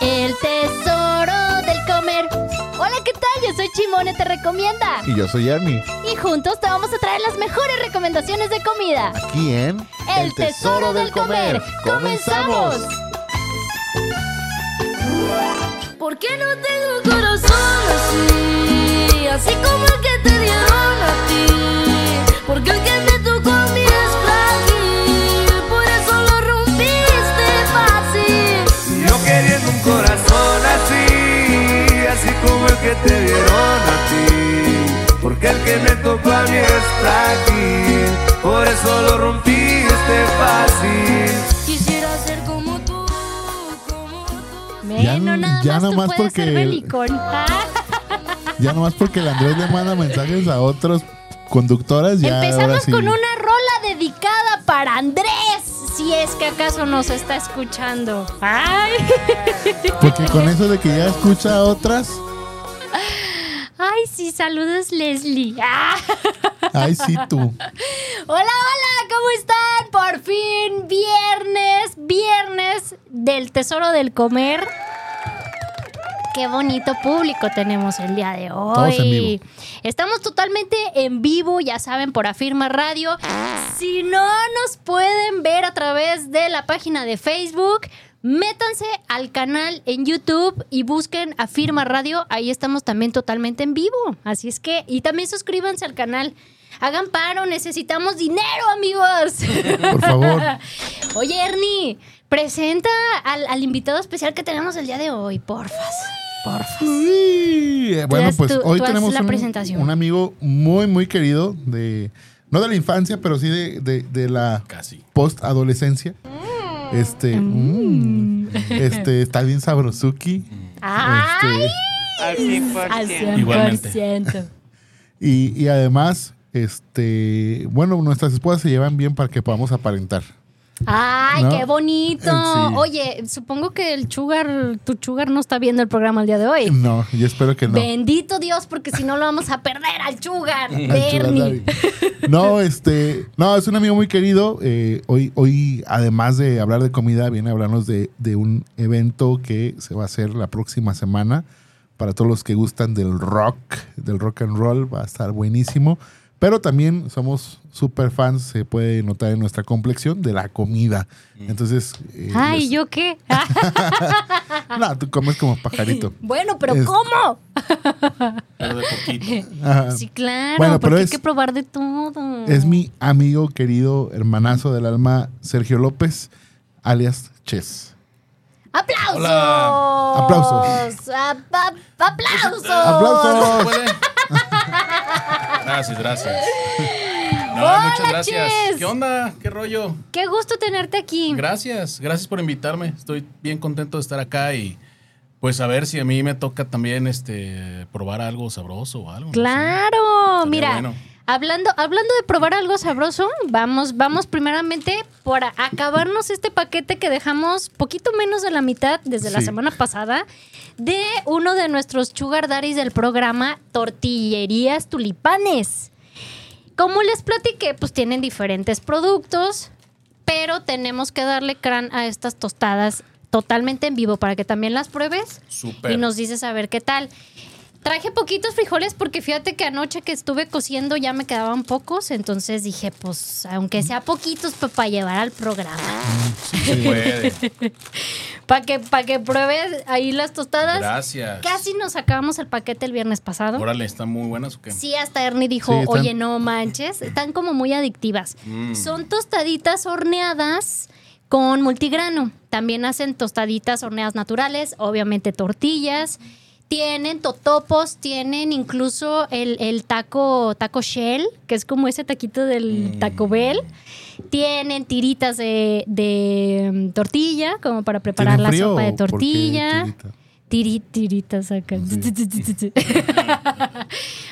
El tesoro del comer. Hola, ¿qué tal? Yo soy Chimone, te recomienda. Y yo soy Ernie. Y juntos te vamos a traer las mejores recomendaciones de comida. Aquí en El, tesoro, del comer. ¡Comenzamos! ¿Por qué no tengo corazón así? Así como el que te dieron a ti. Porque el que que te dieron a ti. Porque el que me tocó a mí es frágil, por eso lo rompiste fácil. Quisiera ser como tú, como tú. Ya- Bueno, nada ya más nomás porque- Ya nomás porque el Andrés le manda mensajes a otros conductoras, ya ahora Empezamos sí. con una rola dedicada para Andrés. Si es que acaso nos está escuchando. Ay, Porque con eso de que ya escucha a otras, ay, sí, saludos Leslie. Ah. ay sí tú. Hola, hola, ¿cómo están? Por fin, viernes, viernes del Tesoro del Comer. Qué bonito público tenemos el día de hoy. Todos en vivo. Estamos totalmente en vivo, ya saben, por Afirma Radio. Si no nos pueden ver a través de la página de Facebook, métanse al canal en YouTube y busquen Afirma Radio. Ahí estamos también totalmente en vivo. Así es que, y también suscríbanse al canal. Hagan paro, necesitamos dinero, amigos. Por favor. Oye, Ernie, presenta al, al invitado especial que tenemos el día de hoy, porfas. Porfas. Eh, Bueno, pues tú- hoy tú tenemos la un, presentación. un amigo muy, muy querido de, no de la infancia, pero sí de, de- de la Casi. post-adolescencia. Este, mm, este, está bien sabrosuki. ¡Ay! Este, Al Igualmente. 100%. y, y además, este, bueno, nuestras esposas se llevan bien para que podamos aparentar. ¡Ay, ¿No? qué bonito! Sí. Oye, supongo que el sugar, tu sugar no está viendo el programa el día de hoy. No, yo espero que no. Bendito Dios, porque si no lo vamos a perder al sugar Al de Sugar Ernie. Daddy. No, este, no, es un amigo muy querido. Eh, hoy, hoy, además de hablar de comida, viene a hablarnos de, de un evento que se va a hacer la próxima semana. Para todos los que gustan del rock, del rock and roll, va a estar buenísimo. Pero también somos super fans, se puede notar en nuestra complexión, de la comida. Entonces. eh, Ay, ¿yo qué? No, tú comes como pajarito. bueno, pero Es- ¿cómo? Pero de poquito. Ajá. Sí, claro, Bueno, porque pero hay es- que probar de todo. Es mi amigo querido, hermanazo del alma, Sergio López, alias Ches. ¡Aplausos! Hola. Aplausos. ¡Ap- ap- ¡Aplausos! ¡Aplausos! Gracias, gracias. No, Hola, muchas gracias. ¿Qué onda? ¿Qué rollo? Qué gusto tenerte aquí. Gracias, gracias por invitarme. Estoy bien contento de estar acá y pues a ver si a mí me toca también este probar algo sabroso o algo. no sé. Claro, mira, bueno. Hablando, hablando de probar algo sabroso, vamos, vamos primeramente por acabarnos este paquete que dejamos poquito menos de la mitad desde la semana pasada de uno de nuestros sugar daddies del programa Tortillerías Tulipanes. Como les platiqué, pues tienen diferentes productos, pero tenemos que darle crán a estas tostadas totalmente en vivo para que también las pruebes y nos dices a ver qué tal. Traje poquitos frijoles porque fíjate que anoche que estuve cociendo ya me quedaban pocos, entonces dije, pues aunque sea poquitos pues, para llevar al programa. Sí. Para que, pa' que pruebes ahí las tostadas. Gracias. Casi nos acabamos el paquete el viernes pasado. Órale, ¿están muy buenas o qué? Sí, hasta Ernie dijo, Sí, están- oye, no manches, están como muy adictivas. Mm. Son tostaditas horneadas con multigrano. También hacen tostaditas horneadas naturales, obviamente tortillas. Tienen totopos, tienen incluso el, el taco, taco shell, que es como ese taquito del Mm. Taco Bell. Tienen tiritas de, de, mm, tortilla, como para preparar ¿Tienen la sopa de por qué tirita? Tiri, tiritas acá.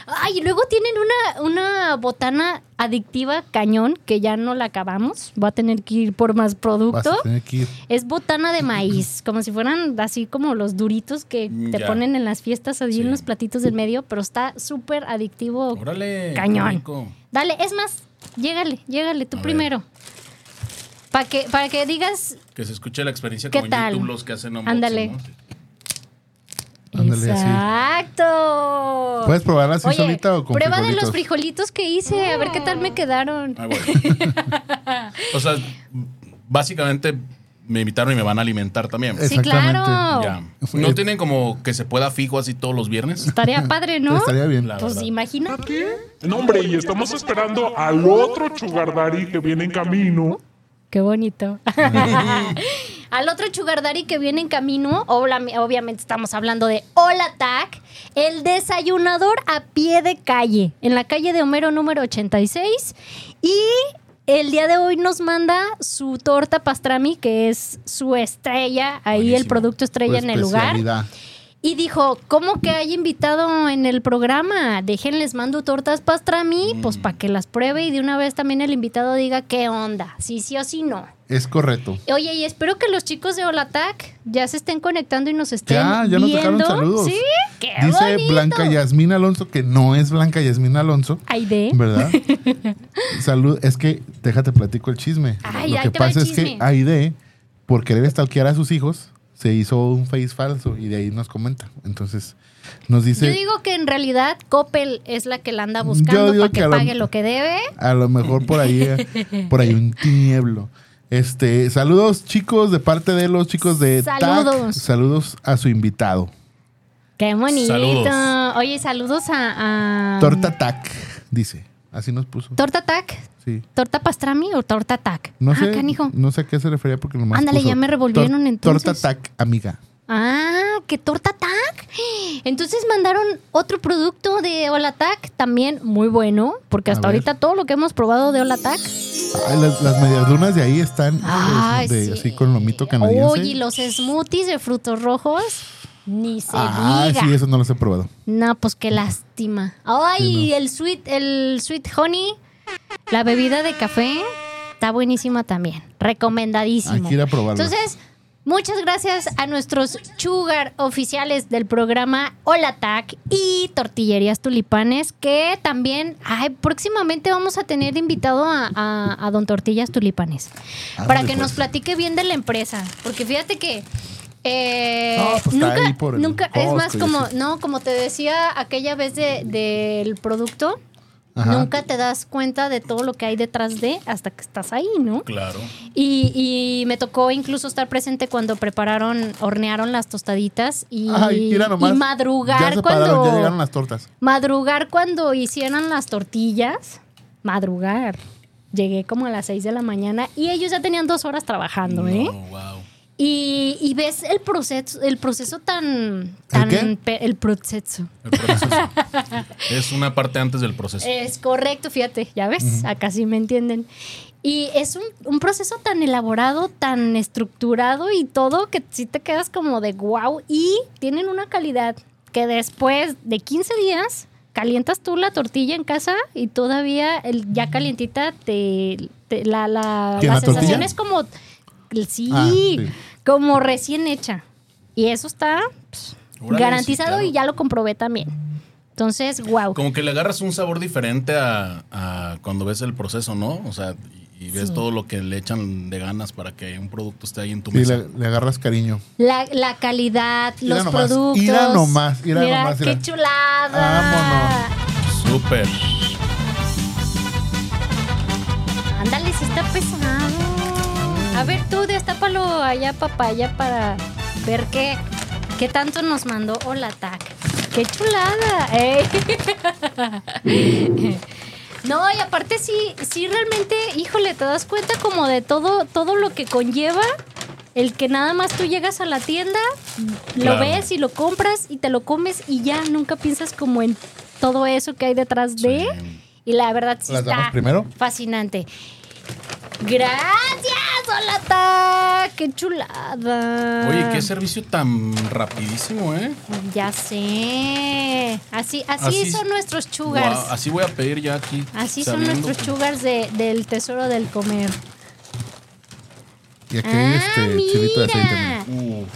Ay, y luego tienen una, una botana adictiva cañón que ya no la acabamos. Voy a tener que ir por más Vas producto. a tener que ir. Es botana de maíz, como si fueran así como los duritos que te ya. ponen en las fiestas, allí en Sí. los platitos del medio, pero está súper adictivo. Órale. Cañón. rico. Dale, es más, llégale, llégale tú A ver. primero. Para que, para que digas Que se escuche la experiencia ¿Qué como tal? en YouTube los que hacen Ándale. ¿no? Ándale, así. Exacto. ¿Puedes probarla así Oye, solita o con prueba de los frijolitos que hice, a ver qué tal me quedaron. Ah, bueno. o sea, básicamente me invitaron y me van a alimentar también. Sí, claro. Ya. ¿No tienen como que se pueda fijo así todos los viernes? Estaría padre, ¿no? Estaría bien. La Pues verdad. imagina. No, hombre, y estamos esperando al otro Sugar Daddy que viene en camino. Qué bonito. Al otro Sugar Daddy que viene en camino, obviamente estamos hablando de Hola Tac, el desayunador a pie de calle, en la calle de Homero número 86. Y el día de hoy nos manda su torta pastrami, que es su estrella, ahí el producto estrella en el lugar. Y dijo, ¿cómo que hay invitado en el programa? Déjenles mando tortas pastrami, Mm. pues para que las pruebe y de una vez también el invitado diga qué onda, si sí o si no. Es correcto. Oye, y espero que los chicos de Holatac ya se estén conectando y nos estén Ya, ya nos dejaron viendo. saludos. Sí, qué Dice bonito. Blanca Yasmín Alonso, que no es Blanca Yasmín Alonso, Aide. ¿verdad? Salud, es que déjate platico el chisme. Ay, Lo que pasa es que. Aide, por querer stalkear a sus hijos, se hizo un face falso y de ahí nos comenta. Entonces, nos dice, Yo digo que en realidad Coppel es la que la anda buscando para que, que a lo- pague lo que debe. a lo mejor por ahí, eh, por ahí un tinieblo. Este, saludos chicos de parte de los chicos de TAC. Saludos. Saludos a su invitado. Qué bonito. Saludos. Oye, saludos a, a- Torta TAC, dice. Así nos puso. Torta Tac. Sí. ¿Torta pastrami o torta tac? No ah, sé, canijo. no sé a qué se refería porque nomás Ándale, puso ya me revolvieron tor- entonces. Torta tac, amiga. Ah, ¿qué torta tac? Entonces mandaron otro producto de Olatac, también muy bueno, porque hasta ahorita todo lo que hemos probado de Olatac. Ay, las, las medias lunas de ahí están Ay, es de- sí. así con lomito canadiense. Oye, y los smoothies de frutos rojos, ni se Ah, diga. sí, eso no los he probado. No, pues qué lástima. Ay, el sweet, el sweet honey, la bebida de café, está buenísima también. Recomendadísimo. Hay que ir a probarlo. Entonces, muchas gracias a nuestros sugar oficiales del programa Hola Tac y Tortillerías Tulipanes, que también, ay, próximamente vamos a tener invitado a, a- a Don Tortillas Tulipanes Ándale, para que pues. nos platique bien de la empresa. Porque fíjate que eh, No, pues nunca, nunca es más como, no, como te decía aquella vez de- del producto, Ajá. nunca te das cuenta de todo lo que hay detrás de hasta que estás ahí, ¿no? Claro. Y, y me tocó incluso estar presente cuando prepararon, hornearon las tostaditas y, Ay, mira nomás. y madrugar cuando ya llegaron las tortas. madrugar cuando hicieran las tortillas, madrugar. Llegué como a las 6 de la mañana y ellos ya tenían dos horas trabajando, ¿eh? Wow. Y, y ves el proceso, el proceso tan, tan qué? pe- el proceso. El proceso es una parte antes del proceso. Es correcto, fíjate, ya ves, acá sí me entienden. Y es un, un proceso tan elaborado, tan estructurado y todo que sí te quedas como de wow. Y tienen una calidad que después de 15 días calientas tú la tortilla en casa y todavía el, ya calientita te, te- la, la, ¿Quién, la tortilla? sensación es como sí, Ah, sí. como recién hecha. Y eso está pues, garantizado sí, claro. y ya lo comprobé también. Entonces, wow. Como que le agarras un sabor diferente a, a cuando ves el proceso, ¿no? O sea, y, y ves todo lo que le echan de ganas para que un producto esté ahí en tu mesa. le, le agarras cariño. La, la calidad, los nomás, productos. mira nomás, mira nomás, qué chulada. Súper. Ándale, sí está pesado. A ver, tú destápalo allá, papaya, para ver qué, qué tanto nos mandó Hola Tac. ¡Qué chulada! ¡Ey! No, y aparte sí, sí realmente, híjole, te das cuenta como de todo, todo lo que conlleva el que nada más tú llegas a la tienda, lo Claro. ves y lo compras y te lo comes y ya nunca piensas como en todo eso que hay detrás de. Sí. Y la verdad sí ¿Las está damos primero? fascinante. Gracias, Olata, qué chulada. Oye, qué servicio tan rapidísimo, ¿eh? Ya sé. Así, así, Así- son nuestros. Guau, así voy a pedir ya aquí. Así son nuestros sugars de- del tesoro del comer. Y aquí hay ah, este chilito de aceite.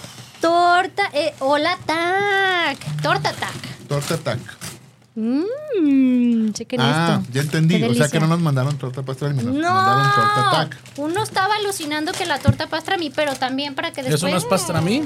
Torta, eh, hola tac. Torta tac. Torta tac. Mmm, chequen Ah, esto. ya entendí. O sea que no nos mandaron torta pastrami, nos mandaron torta No, tac. uno estaba alucinando que la torta pastrami, pero también para que después... ¿Eso no es pastrami?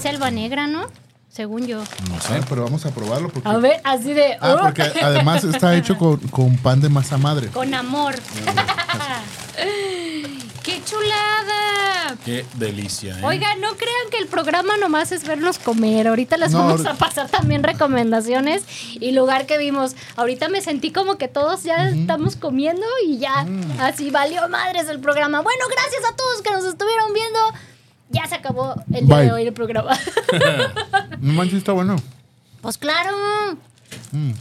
Selva negra, ¿no? Según yo. No sé. pero vamos a probarlo porque. A ver, así de... Ah, oh, porque además está hecho con, con pan de masa madre. Con amor. ¡Qué chulada! Qué delicia, ¿eh? Oigan, no crean que el programa nomás es vernos comer. Ahorita les No, vamos a pasar también recomendaciones y lugar que vimos. Ahorita me sentí como que todos ya estamos comiendo y ya Mm. así valió madres el programa. Bueno, gracias a todos que nos estuvieron viendo. Ya se acabó el día Bye. de hoy el programa. No manches, está bueno. pues claro. Mm.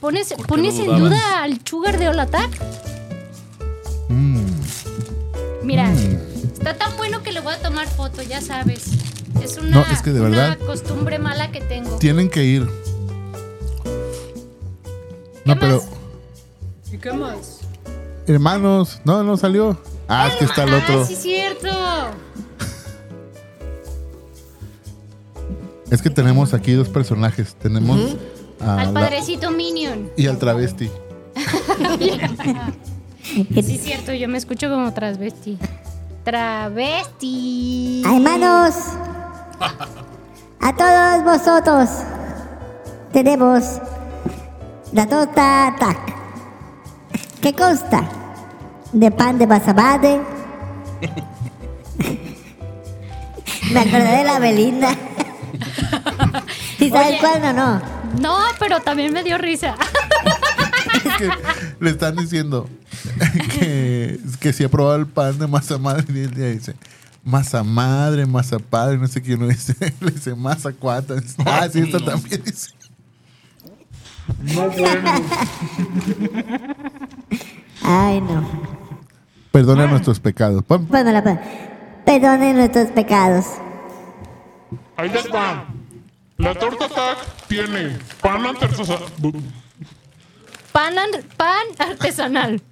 ¿Pones, ¿Por qué pones en duda al sugar de Olatac? Mm. Mira, está tan bueno que le voy a tomar foto, ya sabes. Es una, No, es que de una verdad- costumbre mala que tengo. Tienen que ir. ¿Qué No, pero. ¿Y qué más? Hermanos, no, no salió. Ah, es que está el otro. Ah, sí, cierto. Es que tenemos aquí dos personajes. Tenemos a Al la- padrecito Minion. y al travesti. Sí, cierto, yo me escucho como travesti. Travesti. Hermanos, a todos vosotros tenemos la torta TAC, que consta de pan de masa madre. Me acordé de la Belinda. ¿Y sabes Oye. cuál o no? No, pero también me dio risa. Es que le están diciendo que, que si ha probado el pan de masa madre y ella dice masa madre, masa padre, no sé qué uno dice, le dice masa cuata. Ah, sí, esta también dice. No bueno. Ay, no. Perdona nuestros pecados. Pon- Bueno, la Perdonen nuestros pecados. Ahí les va. La torta TAC tiene pan artesanal. Pan, an- pan artesanal.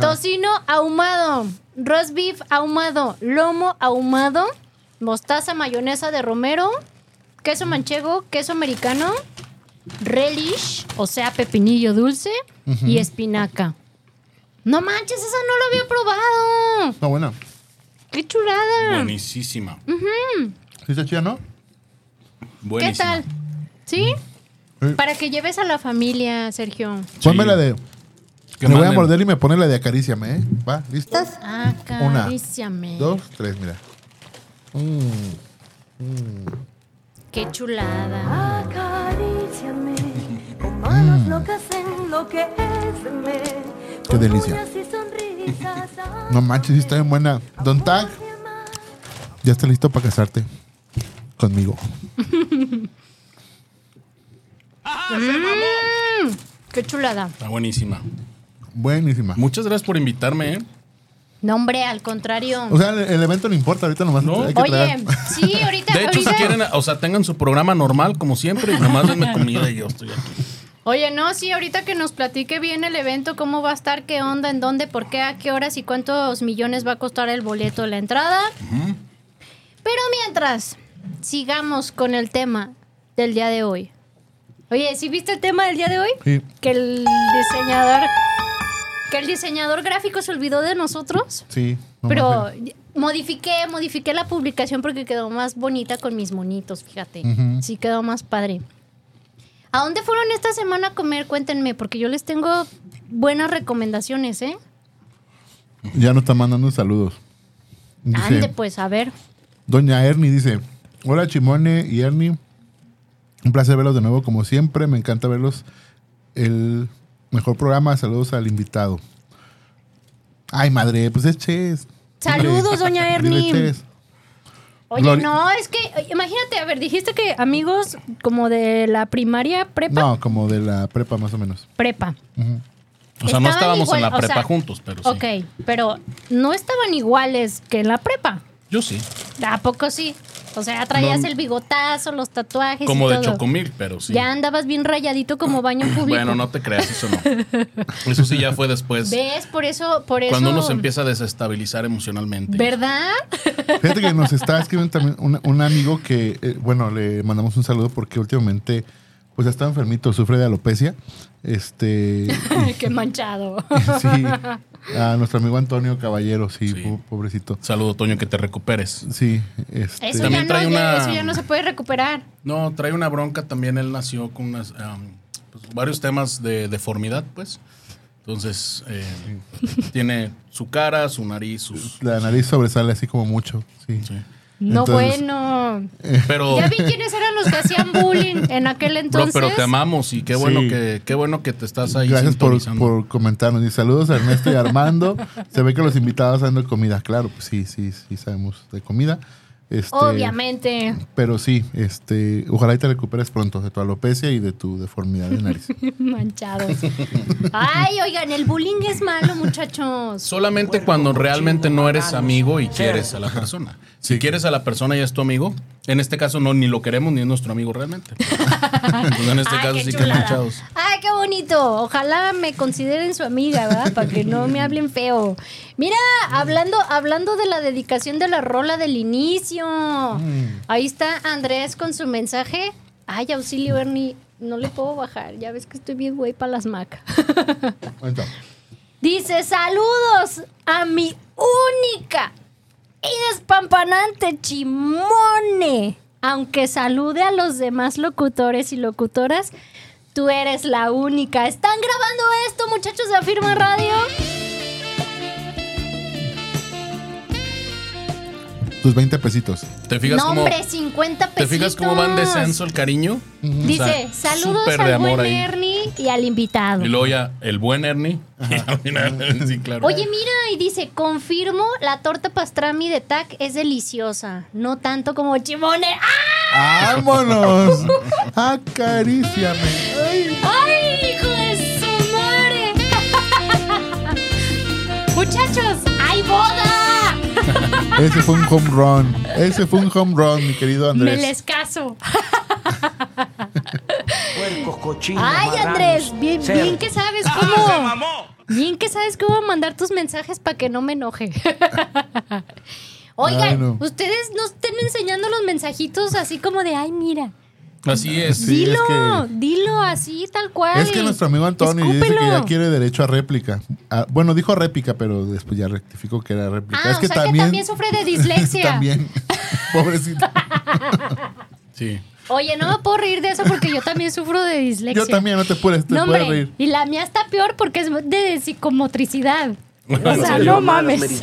Tocino ahumado. Roast beef ahumado. Lomo ahumado. Mostaza, mayonesa de romero. Queso manchego. Queso americano. Relish, o sea, pepinillo dulce. Y espinaca. No manches, esa no lo había probado. Está buena. ¡Qué chulada! Buenísima. ¿Sí está chida, no? ¿Qué Buenísima. tal? ¿Sí? Sí. Para que lleves a la familia, Sergio. Ponme la de. Que Me voy a morder y me pone la de acaríciame, ¿eh? Va, listo. Ah, Una, Acaríciame. Dos, tres, mira. Mm. Qué chulada. Acaríciame con manos locas enloqueceme. Qué delicia. No manches, sí está bien buena. Don Tag, ya está listo para casarte conmigo. Mm, qué chulada. Está buenísima. Buenísima. Muchas gracias por invitarme, ¿eh? No, hombre, al contrario. O sea, el, el evento no importa, ahorita nomás No. hay que Oye, traer. sí, ahorita. De hecho, si quieren, o sea, tengan su programa normal como siempre y nomás denme comida y yo estoy aquí. Oye, no, sí, ahorita que nos platique bien el evento, cómo va a estar, qué onda, en dónde, por qué, a qué horas y cuántos millones va a costar el boleto de la entrada. Pero mientras, sigamos con el tema del día de hoy. Oye, ¿sí viste el tema del día de hoy? Sí. Que el diseñador. Que el diseñador gráfico se olvidó de nosotros. Sí. no Pero modifiqué, modifiqué la publicación porque quedó más bonita con mis monitos, fíjate. Sí, quedó más padre. ¿A dónde fueron esta semana a comer? Cuéntenme, porque yo les tengo buenas recomendaciones, ¿eh? Ya nos está mandando saludos. Dice, Ande, pues, a ver. Doña Ernie dice: Hola Chimone y Ernie. Un placer verlos de nuevo, como siempre. Me encanta verlos. El mejor programa. Saludos al invitado. Ay, madre, pues es Ches. Saludos, doña Ernie. Oye, Gloria- no, es que, imagínate, a ver, dijiste que amigos como de la primaria, prepa, No, como de la prepa, más o menos. prepa. O sea, no estábamos igual, en la o prepa sea, juntos, pero sí. Ok, pero no estaban iguales que en la prepa. Yo sí. ¿A poco sí? O sea, traías No. el bigotazo, los tatuajes Como y de todo. chocomil, pero sí. Ya andabas bien rayadito como baño público. Bueno, no te creas, eso no. Eso sí ya fue después. ¿Ves? Por eso, por eso. Cuando uno se empieza a desestabilizar emocionalmente. ¿Verdad? Fíjate que nos está escribiendo también un, un amigo que, eh, bueno, le mandamos un saludo porque últimamente pues está enfermito, sufre de alopecia. Este, Qué manchado. sí, a nuestro amigo Antonio Caballero, sí, Sí. po- pobrecito. Saludo, Toño, que te recuperes. Sí, este, Eso ya, También no, trae ya- una- eso ya no se puede recuperar. No, trae una bronca también. Él nació con unas, um, pues, varios temas de deformidad, pues. Entonces, eh, tiene su cara, su nariz, sus. la nariz sobresale así como mucho, sí. sí. No, Entonces- bueno. Pero, Ya vi quiénes eran los que hacían bullying en aquel bro, entonces. pero te amamos y qué bueno Sí. que qué bueno que te estás ahí Gracias por, por comentarnos. Y saludos a Ernesto y Armando. Se ve que los invitados saben de comida. Claro, pues sí, sí, sí sabemos de comida. Este, Obviamente. Pero sí, este, ojalá y te recuperes pronto de tu alopecia y de tu deformidad de nariz. Manchados. Ay, oigan, el bullying es malo, muchachos. Solamente cuando realmente no eres amigo y quieres a la persona. Si quieres a la persona y es tu amigo, en este caso no ni lo queremos ni es nuestro amigo realmente. Entonces, en este Ay, caso sí que manchados. Ay, qué bonito. Ojalá me consideren su amiga, ¿verdad? Para que no me hablen feo. Mira, hablando, hablando de la dedicación de la rola del inicio. Ahí está Andrés con su mensaje. Ay, auxilio, Ernie. No le puedo bajar. Ya ves que estoy bien güey para las macas. Dice, saludos a mi única y despampanante chimone. Aunque salude a los demás locutores y locutoras, tú eres la única. ¿Están grabando esto, muchachos de Afirma Radio? Tus 20 pesitos. ¿Te fijas No, cómo hombre, 50 te pesitos. fijas cómo va en descenso el cariño? Dice, O sea, saludos al buen ahí. Ernie y al invitado. Y luego ya el buen Ernie. Sí, claro. Oye, mira, y dice, confirmo, la torta pastrami de TAC es deliciosa. No tanto como chimone. ¡Ah! ¡Vámonos! ¡Acaríciame! Ay. ¡Ay, hijo de su madre! Muchachos, ¡hay boda! Ese fue un home run. Ese fue un home run, mi querido Me Andrés. les caso. Puercos, cochinos, Ay, Andrés, bien, que sabes cómo. Bien que sabes cómo mandar tus mensajes para que no me enoje. Oigan, Ay, no. ustedes no estén enseñando los mensajitos así como de, ay, mira. Así es. Sí, dilo, es que- dilo así, tal cual. Es que nuestro amigo Antonio dice que ya quiere derecho a réplica. Ah, bueno, dijo réplica, pero después ya rectificó que era réplica. Ah, es que o sea también, que también sufre de dislexia. también. Pobrecito. Sí. Oye, no me puedo reír de eso porque yo también sufro de dislexia. Yo también, no te puedes, te No, puedes hombre, reír. y la mía está peor porque es de psicomotricidad. O ¿En sea, no mames.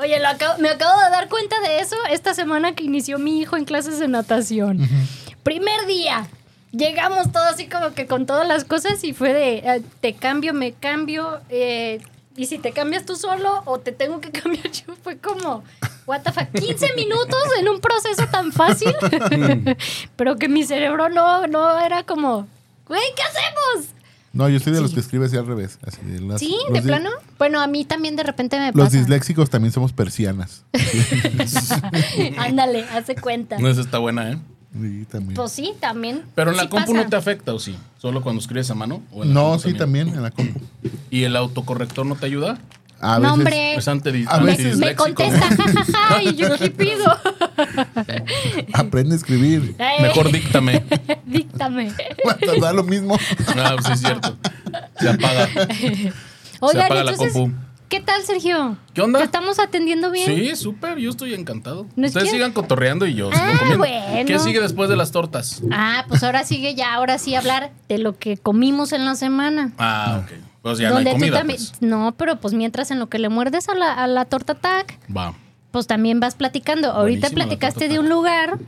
Oye, lo acabo- me acabo de dar cuenta de eso esta semana que inició mi hijo en clases de natación. Primer día. Llegamos todos así como que con todas las cosas y fue de eh, te cambio, me cambio. eh, y si te cambias tú solo o te tengo que cambiar yo, fue como, what the fuck, 15 minutos en un proceso tan fácil. Pero que mi cerebro no, no era como, güey, ¿qué hacemos? No, yo soy de los que escribe así al revés. Así de las- Sí, los de plano. Bueno, a mí también de repente me Los pasa. disléxicos también somos persianas. Ándale, hace cuenta. No, esa está buena, ¿eh? Sí, también. Pues sí, también. Pero en la Sí compu pasa. no te afecta, ¿o sí? ¿Solo cuando escribes a mano? ¿O en la no, sí, también en la compu. ¿Y el autocorrector no te ayuda? A veces, hombre. Es anti A Me, veces- me contesta, y yo qué pido. aprende a escribir. Eh, Mejor díctame. Díctame. da lo mismo. Ah, pues sí es cierto. Se apaga. Oigan, apaga la entonces, compu. ¿qué tal, Sergio? ¿Qué onda? ¿Te estamos atendiendo bien? Sí, súper. Yo estoy encantado. ¿No es Ustedes que- sigan cotorreando y yo sigo Ah, comiendo. bueno. ¿Qué sigue después de las tortas? Ah, pues ahora sigue ya, ahora sí hablar de lo que comimos en la semana. Ah, ok. Pues ya no donde hay tú también. pues. No, pero pues mientras en lo que le muerdes a la, a la torta tac, Va. pues también vas platicando. Ahorita platicaste de un lugar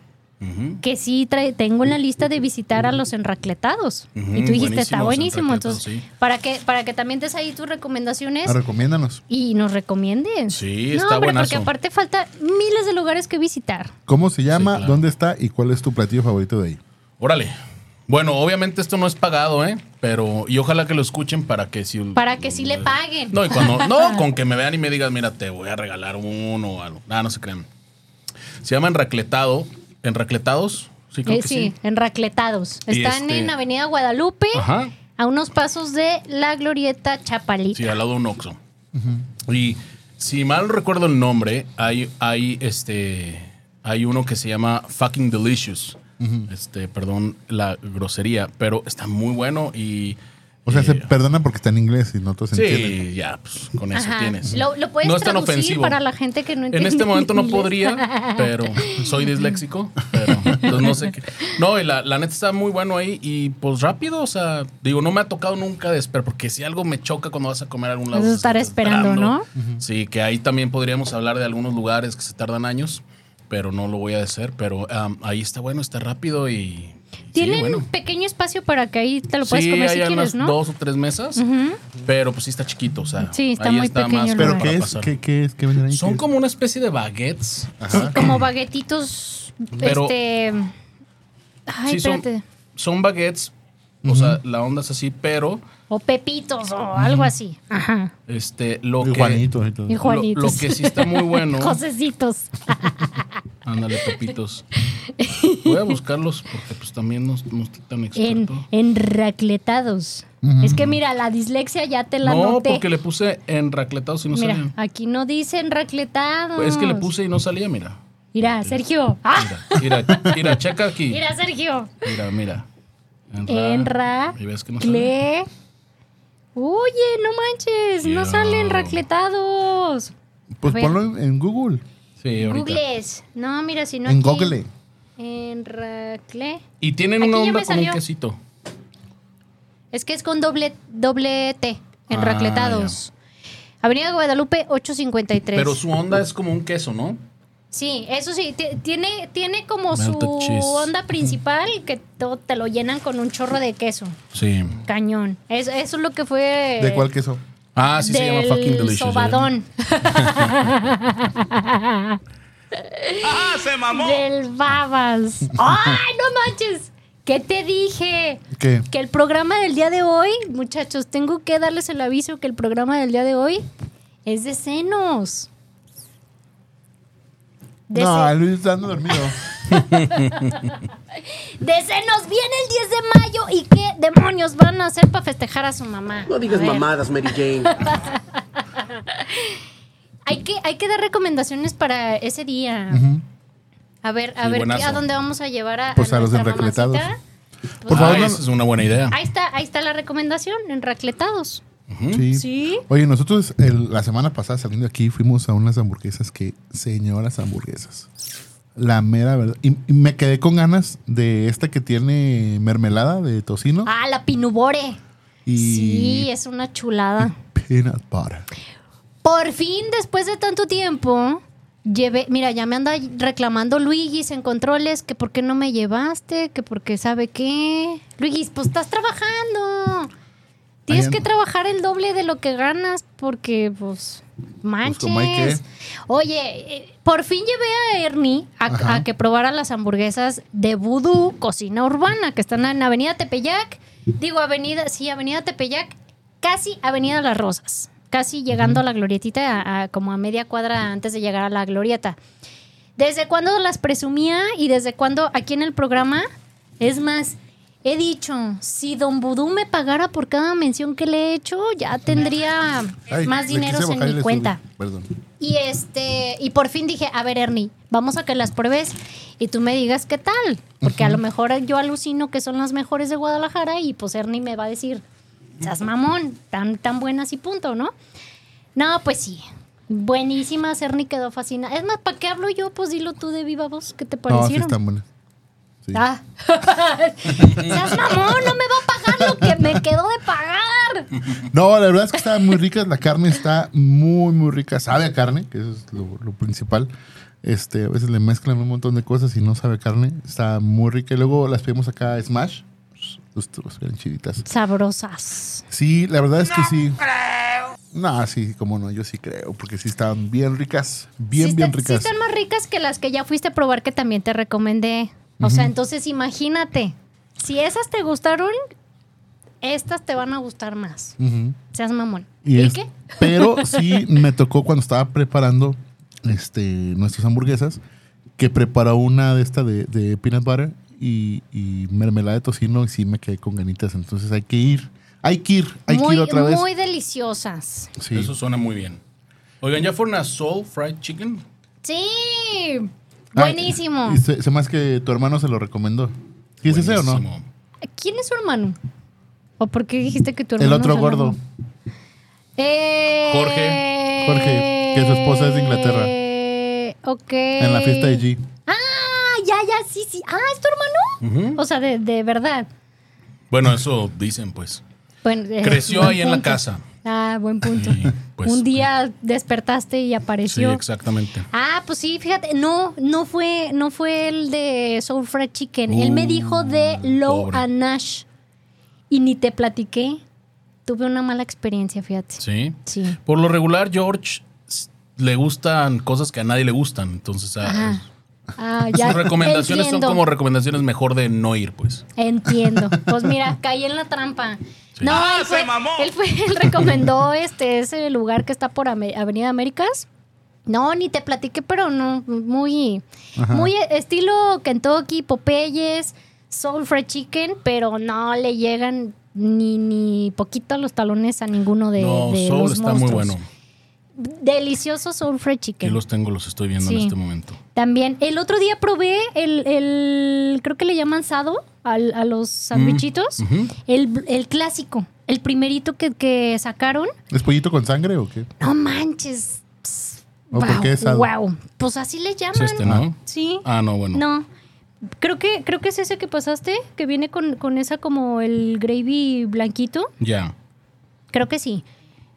que sí trae- tengo en la lista de visitar a los enracletados. Y tú dijiste, está buenísimo. Entonces, sí. para que para que también des ahí tus recomendaciones Ah, recomiéndanos. y nos recomienden. Sí, no, está buenazo. porque aparte falta miles de lugares que visitar. ¿Cómo se llama? Sí, claro. ¿Dónde está? ¿Y cuál es tu platillo favorito de ahí? Órale. Bueno, obviamente esto no es pagado, ¿eh? Pero, y ojalá que lo escuchen para que si... Para que sí le paguen. No, y cuando, no, con que me vean y me digan, mira, te voy a regalar uno o algo. Nada, no se crean. Se llama Enracletado. ¿Enracletados? Sí, creo Eh, que sí, sí. enracletados. Y Están este- en Avenida Guadalupe, Ajá. a unos pasos de la Glorieta Chapalita. Sí, al lado de un Oxxo. Y si mal recuerdo el nombre, hay, hay este hay uno que se llama Fucking Delicious. Este, perdón la grosería, pero está muy bueno y. O sea, se perdona porque está en inglés y no todos entienden. Sí, ya, pues con eso Ajá. tienes. Lo, lo puedes no es tan traducir ofensivo. para la gente que no entiende. En este momento no podría, pero soy disléxico, pero entonces no sé qué. No, y la, la neta está muy bueno ahí y pues rápido, o sea, digo, no me ha tocado nunca de esperar, porque si algo me choca cuando vas a comer a algún lado. Es es estar esperando, ¿no? Sí, que ahí también podríamos hablar de algunos lugares que se tardan años, pero no lo voy a hacer, pero ahí está bueno, está rápido y... sí, Tienen bueno. pequeño espacio para que ahí te lo puedes Sí, comer hay si quieres, unas ¿no? dos o tres mesas, pero pues sí está chiquito, o sea. Sí, está ahí muy pequeño el ¿Pero qué es? ¿Qué, qué es? ¿Qué venden ahí? Son como una especie de baguettes. Sí, Ajá. como baguetitos, Pero- este... Ay, Sí, son, espérate. son baguettes, o sea, la onda es así, pero O pepitos o algo así. Ajá. este, lo Y que... Juanito y todo. Y Lo, Juanitos. lo que sí está muy bueno. Josecitos. Ándale, papitos. Voy a buscarlos porque pues también no, no estoy tan En, experto. enracletados. Es que mira, la dislexia ya te la no, noté. porque le puse en racletados y no mira, salían. aquí no dicen racletados. Es que le puse y no salía, mira. Mira, Sergio. ¡Ah! Mira, mira, mira, checa aquí. Mira, Sergio. Mira, mira. Enra- Enra. ¿Y ves que no sale? Oye, no manches, no salen racletados. Pues ponlo en, en Google. Sí, ahorita. Googles. No, mira, si no. en aquí- Google. En racle. Y tienen Aquí una onda con un quesito. Es que es con doble, doble T en Ah, racletados. Avenida Guadalupe 853. Pero su onda es como un queso, ¿no? Sí, eso sí, ti- tiene, tiene como Melted su cheese. onda principal que todo te lo llenan con un chorro de queso. Sí. Cañón. Es- eso es lo que fue. ¿De cuál queso? Ah, sí se llama del fucking delicious. ¿eh? Sobadón. ¡Ah, se mamó! Del babas. ¡Ay, no manches! ¿Qué te dije? ¿Qué? Que el programa del día de hoy, muchachos, tengo que darles el aviso que el programa del día de hoy es de senos. De, no, se- Luis está dando dormido. de senos viene el 10 de mayo y qué demonios van a hacer para festejar a su mamá. No digas mamadas, Mary Jane. Hay que, hay que dar recomendaciones para ese día. A ver, a Sí, ver. ¿a dónde vamos a llevar a, Pues a los enracletados. mamacita? Por favor, no- es una buena idea. Ahí está, ahí está la recomendación, enracletados. Sí. Sí. Oye, nosotros el- la semana pasada saliendo de aquí fuimos a unas hamburguesas que, señoras hamburguesas. La mera verdad. Y, y me quedé con ganas de esta que tiene mermelada de tocino Ah, la pinubore. y Sí, es una chulada. peanut butter. Por fin, después de tanto tiempo, llevé. Mira, ya me anda reclamando Luigis en controles que por qué no me llevaste, que porque sabe qué. Luigis, pues estás trabajando. Tienes que trabajar el doble de lo que ganas porque, pues, manches. hay que. Oye, eh, por fin llevé a Ernie a, que probara las hamburguesas de Voodoo Cocina Urbana, que están en Avenida Tepeyac. Digo, Avenida, sí, Avenida Tepeyac, casi Avenida Las Rosas. Casi llegando a la glorietita, a- a- como a media cuadra antes de llegar a la glorieta. ¿Desde cuándo las presumía y desde cuándo aquí en el programa? Es más, he dicho, si Don Vudú me pagara por cada mención que le he hecho, ya tendría Ay, más quise en mi cuenta. Perdón. Y este, y por fin dije, a ver, Ernie, vamos a que las pruebes y tú me digas qué tal. Porque a lo mejor yo alucino que son las mejores de Guadalajara y pues Ernie me va a decir, seas mamón, tan, tan buenas y punto, ¿no? No, pues sí. Buenísimas, Ernie quedó fascinada. Es más, ¿para qué hablo yo? Pues dilo tú de viva voz, ¿qué te No, sí parecieron? están buenas. Sí. Ah. Seas mamón, no me va a pagar lo que me quedó de pagar. No, la verdad es que estaban muy ricas. La carne está muy, muy rica. Sabe a carne, que eso es lo, lo principal. Este, a veces le mezclan un montón de cosas y no sabe a carne. Está muy rica. Y luego las pedimos acá a Smash. Los, los ven chiditas. Sabrosas. Sí, la verdad es que sí. No, sí, como no, yo sí creo, porque sí estaban bien ricas, bien, sí bien está- sí ricas. están más ricas que las que ya fuiste a probar que también te recomendé. O sea, entonces imagínate, si esas te gustaron, estas te van a gustar más. Seas mamón. Y ¿Y, es- qué? Pero sí me tocó cuando estaba preparando este, nuestras hamburguesas, que preparó una de esta de, de peanut butter y, y mermelada de tocino y sí me quedé con ganitas. Entonces hay que ir, hay que ir, hay que ir otra vez. muy deliciosas. Sí. Eso suena muy bien. Oigan, ¿ya fueron a Soul Fried Chicken? Sí. Ay, Buenísimo. y se, se más que tu hermano se lo recomendó. ¿Y es ese o no? Buenísimo. ¿Quién es su hermano? ¿O por qué dijiste que tu El hermano? otro es gordo. Eh, Jorge. Jorge, que su esposa es de Inglaterra. Eh, Ok. En la fiesta de G. Ah, ya, ya, sí, sí. Ah, ¿es tu hermano? O sea, de, de verdad. Bueno, eso dicen, pues. Bueno, eh, Creció ahí en la casa. Ah, buen punto. Pues, Un día despertaste y Sí, apareció. exactamente. Ah, pues sí, fíjate, no, no fue, no fue el de Soul Fried Chicken. Él me Uh, dijo de Low pobre. and Nash. Y ni te platiqué. Tuve una mala experiencia, fíjate. Sí. Sí. Por lo regular, George le gustan cosas que a nadie le gustan. Entonces, ah, Ajá. Ah, ya. sus recomendaciones entiendo, son como recomendaciones mejor de no ir, pues. Entiendo. Pues mira, caí en la trampa. Sí. No, él fue, él fue, él recomendó este, ese lugar que está por Avenida Américas. No, ni te platiqué, pero no, muy, muy estilo Kentucky, Popeyes, Soul Fried Chicken, pero no le llegan ni, ni poquito los talones a ninguno de, no, de Soul los está muy bueno. Delicioso Soul Fried Chicken. los tengo, los estoy viendo en este momento. También, el otro día probé el, el creo que le llaman sado al- a los sandwichitos. ujú. el, el clásico, el primerito que, que sacaron. ¿Es pollito con sangre o qué? No manches. Pss, ¿O por qué es sado? Wow. Pues así le llaman. Es este, ¿no? Sí. Ah, no, bueno. No. Creo que, creo que es ese que pasaste, que viene con, con esa como el gravy blanquito. Ya. Creo que sí.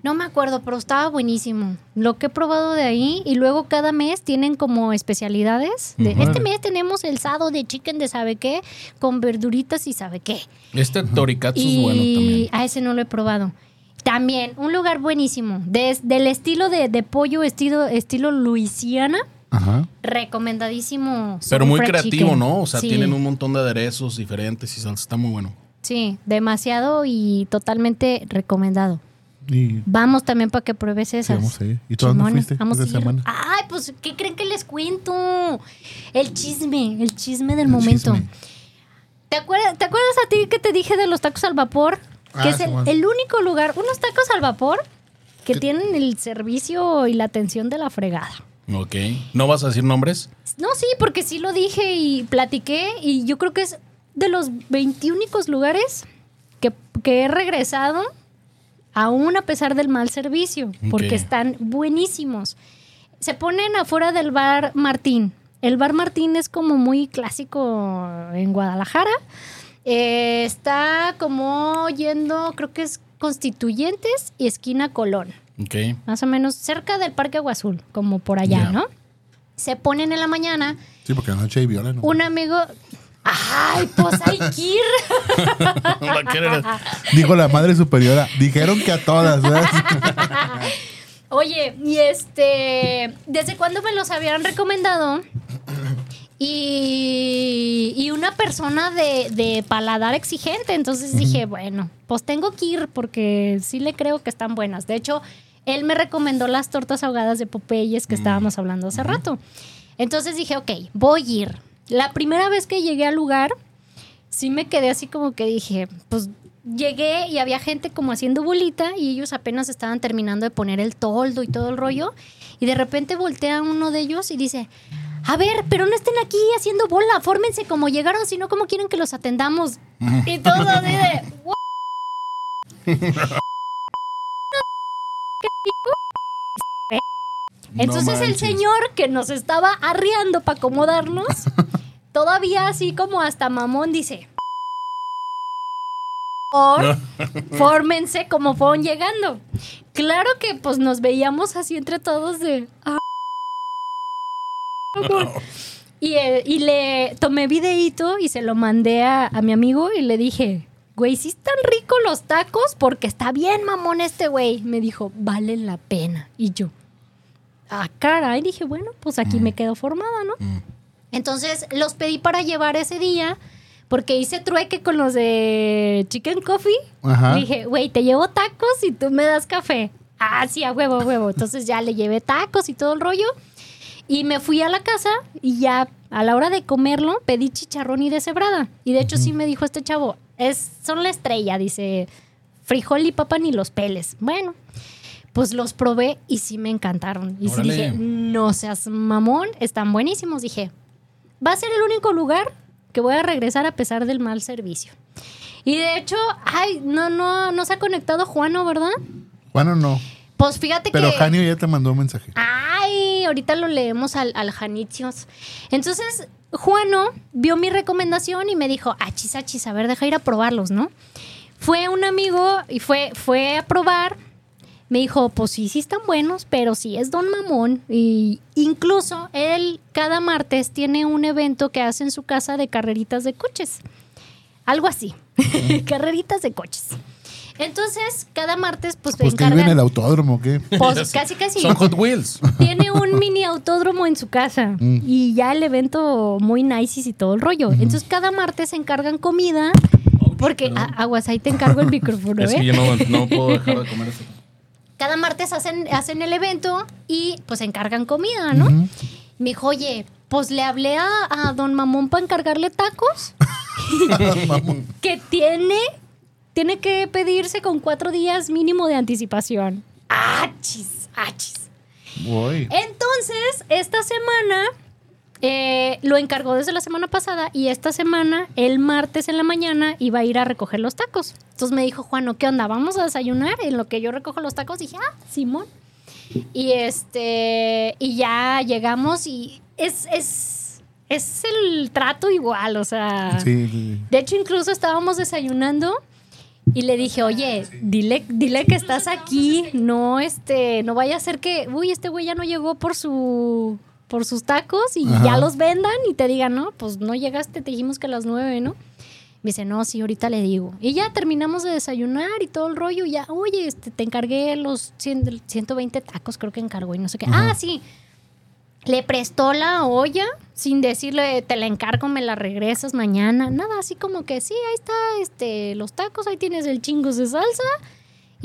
No me acuerdo, pero estaba buenísimo. Lo que he probado de ahí y luego cada mes tienen como especialidades. De. Este mes tenemos el sado de chicken de sabe qué con verduritas y sabe qué. Este Torikatsu es y bueno también. a ese no lo he probado. También un lugar buenísimo, des- del estilo de, de pollo estilo estilo Luisiana, Ajá. recomendadísimo. Pero muy creativo, Chicken. ¿no? O sea, Sí, tienen un montón de aderezos diferentes y salsa. Está muy bueno. Sí, demasiado y totalmente recomendado. Y Vamos también para que pruebes sí, esas. vamos a ir. ¿Y tú dónde fuiste vamos esa a ir. semana? Ay, pues, ¿qué creen que les cuento? El chisme, el chisme del El momento. chisme. ¿Te acuerdas, ¿Te acuerdas a ti que te dije de los tacos al vapor? Ah, Que es el, único lugar, unos tacos al vapor que tienen el servicio y la atención de la fregada. Ok. ¿No vas a decir nombres? No, sí, porque sí lo dije y platiqué y yo creo que es de los 21 únicos lugares que, que he regresado aún a pesar del mal servicio, porque están buenísimos. Se ponen afuera del bar Martín. El bar Martín es como muy clásico en Guadalajara. Eh, está como yendo, creo que es Constituyentes y esquina Colón Ok. más o menos cerca del Parque Agua Azul, como por allá. ¿no? Se ponen en la mañana, Sí, porque anoche hay viola, ¿no? un amigo, ay, pues hay que ir. Dijo la madre superiora. Dijeron que a todas, ¿verdad? Oye, y este, ¿desde cuándo me los habían recomendado? Y, y una persona de, de paladar exigente, entonces dije, bueno, pues tengo que ir porque sí le creo que están buenas. De hecho, él me recomendó las tortas ahogadas de Popeyes que estábamos hablando hace rato. Entonces dije, ok, voy a ir. La primera vez que llegué al lugar, sí me quedé así como que dije, pues llegué y había gente como haciendo bolita y ellos apenas estaban terminando de poner el toldo y todo el rollo. Y de repente voltea uno de ellos y dice, a ver, pero no estén aquí haciendo bola, fórmense como llegaron, sino como quieren que los atendamos. y todos así de. Entonces el manches. señor que nos estaba arriando para acomodarnos, todavía así como hasta mamón dice, por, fórmense como fueron llegando. Claro que pues nos veíamos así entre todos de... "Ah, y, eh, y le tomé videíto y se lo mandé a, a mi amigo y le dije, güey, sí están ricos los tacos porque está bien mamón este güey. Me dijo, vale la pena. Y yo, ah, caray, dije, bueno, pues aquí me quedo formada, ¿no? Mm. Entonces los pedí para llevar ese día porque hice trueque con los de Chicken Coffee. Ajá. Dije, güey, te llevo tacos y tú me das café. Ah, sí, a huevo, a huevo. Entonces ya le llevé tacos y todo el rollo. Y me fui a la casa y ya a la hora de comerlo pedí chicharrón y deshebrada. Y de hecho sí me dijo este chavo, es, son la estrella, dice, frijol y papa ni los peles. Bueno, pues los probé y sí me encantaron. Y sí dije, no seas mamón, están buenísimos. Dije, va a ser el único lugar que voy a regresar a pesar del mal servicio. Y de hecho, ay, no, no, no se ha conectado Juano, ¿verdad? Bueno, no. Pues fíjate Pero que. Janio ya te mandó un mensaje. Ay, ahorita lo leemos al, al Janitios. Entonces, Juano vio mi recomendación y me dijo, achis, achis, a ver, deja ir a probarlos, ¿no? Fue un amigo y fue, fue a probar. Me dijo, pues sí, sí están buenos, pero sí es Don Mamón. Y incluso él cada martes tiene un evento que hace en su casa de carreritas de coches. Algo así. carreritas de coches. Entonces, cada martes, pues, Pues que vive en el autódromo, ¿qué? Pues casi, casi. Son Hot Wheels. Tiene un mini autódromo en su casa Mm. y ya el evento muy nice y todo el rollo. Entonces cada martes se encargan comida porque a- aguas ahí te encargo el micrófono, Es ¿eh? que yo no, no puedo dejar de comer esto. Cada martes hacen, hacen el evento y pues encargan comida, ¿no? Me dijo, oye, pues le hablé a, a don Mamón para encargarle tacos. que tiene, tiene que pedirse con cuatro días mínimo de anticipación. ¡Achis! ¡Achis! Voy. Entonces, esta semana eh, lo encargó desde la semana pasada y esta semana, el martes en la mañana, iba a ir a recoger los tacos. Entonces me dijo, Juano, ¿qué onda? ¿Vamos a desayunar? En lo que yo recojo los tacos, dije, ah, Simón. Y este, y ya llegamos y es, es, es el trato igual, o sea. Sí, sí. De hecho, incluso estábamos desayunando y le dije, oye, dile, dile que estás aquí, no, este, no vaya a ser que, uy, este güey ya no llegó por su, por sus tacos y Ajá. ya los vendan y te digan, no, pues no llegaste, te dijimos que a las nueve, ¿no? Me dice, no, sí, ahorita le digo. Y ya terminamos de desayunar y todo el rollo. y Ya, oye, este, te encargué los 100 120 tacos, creo que encargó y no sé qué. Ah, sí. Le prestó la olla sin decirle, te la encargo, me la regresas mañana. Nada, así como que sí, ahí está este, los tacos, ahí tienes el chingos de salsa.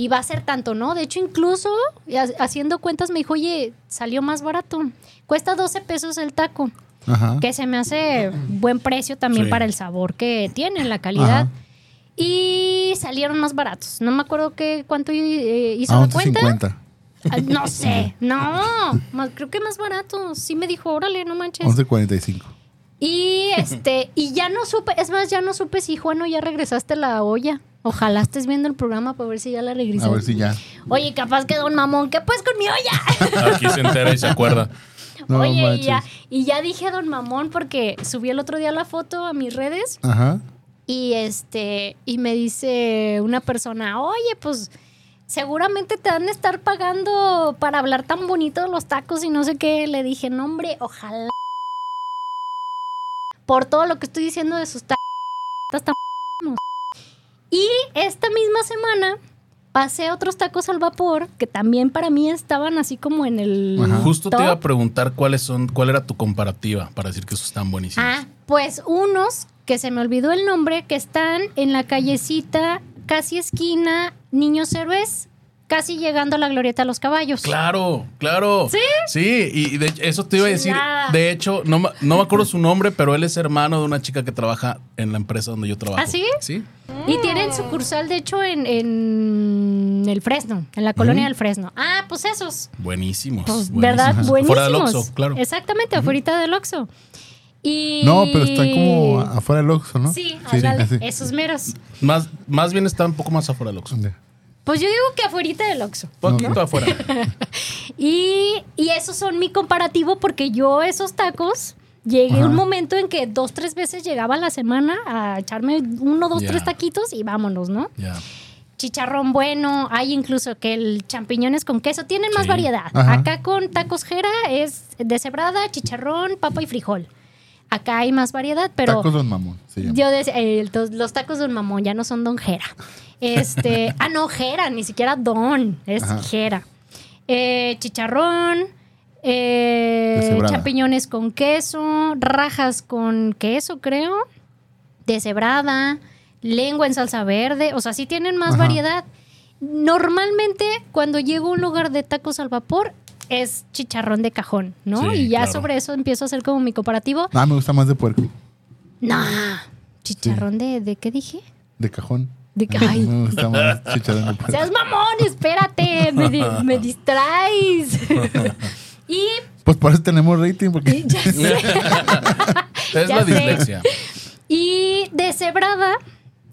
Y va a ser tanto, ¿no? De hecho, incluso ha- haciendo cuentas me dijo, oye, salió más barato. Cuesta 12 pesos el taco Ajá. que se me hace buen precio también Sí. para el sabor que tiene, la calidad. Ajá. Y salieron más baratos. No me acuerdo qué cuánto eh, hizo A la cuenta. 11.50. Ah, No sé, no, más- creo que más barato. Sí me dijo, órale, no manches. 11.45. Y este, y ya no supe, es más, ya no supe si Juano ya regresaste la olla. Ojalá estés viendo el programa para ver si ya la regresé. A ver si ya. Oye, capaz que don mamón, ¿qué pues con mi olla? Aquí se entera y se acuerda. No Oye, y ya, y ya dije a don mamón porque subí el otro día la foto a mis redes Ajá. y este, y me dice una persona, oye, pues seguramente te han de estar pagando para hablar tan bonito de los tacos y no sé qué. Le dije, no, hombre, ojalá. Por todo lo que estoy diciendo de sus tacos. tan buenos". Y esta misma semana pasé otros tacos al vapor que también para mí estaban así como en el. Ajá. Justo te iba a preguntar cuáles son, cuál era tu comparativa para decir que esos están buenísimos. Ah, pues unos que se me olvidó el nombre, que están en la callecita, casi esquina, Niños Héroes, casi llegando a la glorieta de los caballos. Claro, claro. ¿Sí? Sí, y de hecho, eso te iba a decir. De hecho, no, me- no me acuerdo su nombre, pero él es hermano de una chica que trabaja en la empresa donde yo trabajo. ¿Ah, sí? Sí. Y tienen sucursal, de hecho, en, en el Fresno, en la colonia del Fresno. Ah, pues esos. Buenísimos. Pues, buenísimos. ¿verdad? Buenísimos. Fuera del Oxxo, claro. Exactamente, afuera del Oxxo. Y... No, pero están como afuera del Oxxo, ¿no? Sí, ándale, así. esos meros. Más, más bien está un poco más afuera del Oxxo. ¿Dónde? Pues yo digo que afuera del Oxxo. Poquito afuera. Y, y esos son mi comparativo porque yo esos tacos llegué Ajá. un momento en que dos, tres veces llegaba a la semana a echarme uno, dos, tres taquitos y vámonos, ¿no? Ya. Chicharrón bueno, hay incluso que el champiñones con queso, tienen más variedad. Ajá. Acá con tacos jera es deshebrada, chicharrón, papa y frijol. Acá hay más variedad, pero... Tacos Don Mamón. Se llama. Yo decía, eh, los, tacos Don Mamón ya no son Don Jera. Este, ah, no, Jera, ni siquiera Don, es Ajá. Jera. Eh, chicharrón, eh, champiñones con queso, rajas con queso, creo, deshebrada, lengua en salsa verde, o sea, sí tienen más Ajá. variedad. Normalmente, cuando llego a un lugar de tacos al vapor, es chicharrón de cajón, ¿no? Sí, y ya claro. sobre eso empiezo a hacer como mi comparativo. Ah, me gusta más de puerco. No, chicharrón de, ¿de qué dije? De cajón. De mí ay, Me gusta más chicharrón de puerco. seas mamón, espérate, me, di- me distraes. y Pues por eso tenemos rating, porque ya sé. Es Ya la sé. dislexia. Y deshebrada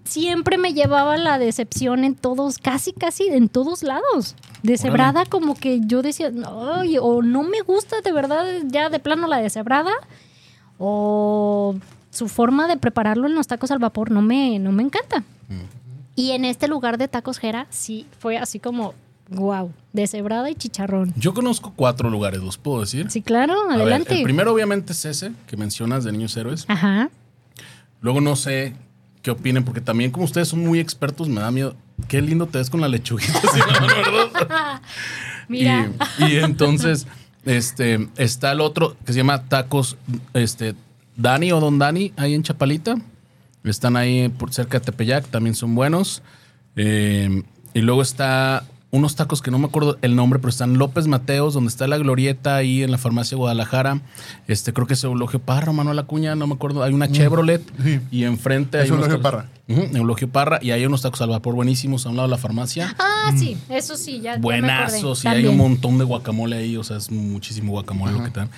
siempre me llevaba la decepción en todos, casi, casi en todos lados. Deshebrada como que yo decía, no, o no me gusta de verdad ya de plano la deshebrada, o su forma de prepararlo en los tacos al vapor no me, no me encanta. Y en este lugar de tacos Jera sí fue así como, wow, deshebrada y chicharrón. Yo conozco cuatro lugares, ¿los puedo decir? Sí, claro, ver, adelante. el primero obviamente es ese que mencionas de Niños Héroes. Ajá. Luego no sé qué opinen, porque también como ustedes son muy expertos, me da miedo. Qué lindo te ves con la lechuguita, ¿sí, ¿verdad? Mira. Y, y entonces, este, está el otro que se llama Tacos, este, Dani o Don Dani, ahí en Chapalita. Están ahí por cerca de Tepeyac, también son buenos. Eh, y luego está unos tacos que no me acuerdo el nombre, pero están López Mateos, donde está la glorieta ahí en la farmacia de Guadalajara. Este, creo que es Eulogio Parra, Manuel Acuña, no me acuerdo. Hay una Chevrolet sí. y enfrente hay Es unos Eulogio tacos- Parra. Ujú, Eulogio Parra y hay unos tacos al vapor buenísimos a un lado de la farmacia. Ah, sí, eso sí, ya. Buenazos, y hay un montón de guacamole ahí, o sea, es muchísimo guacamole lo que te dan.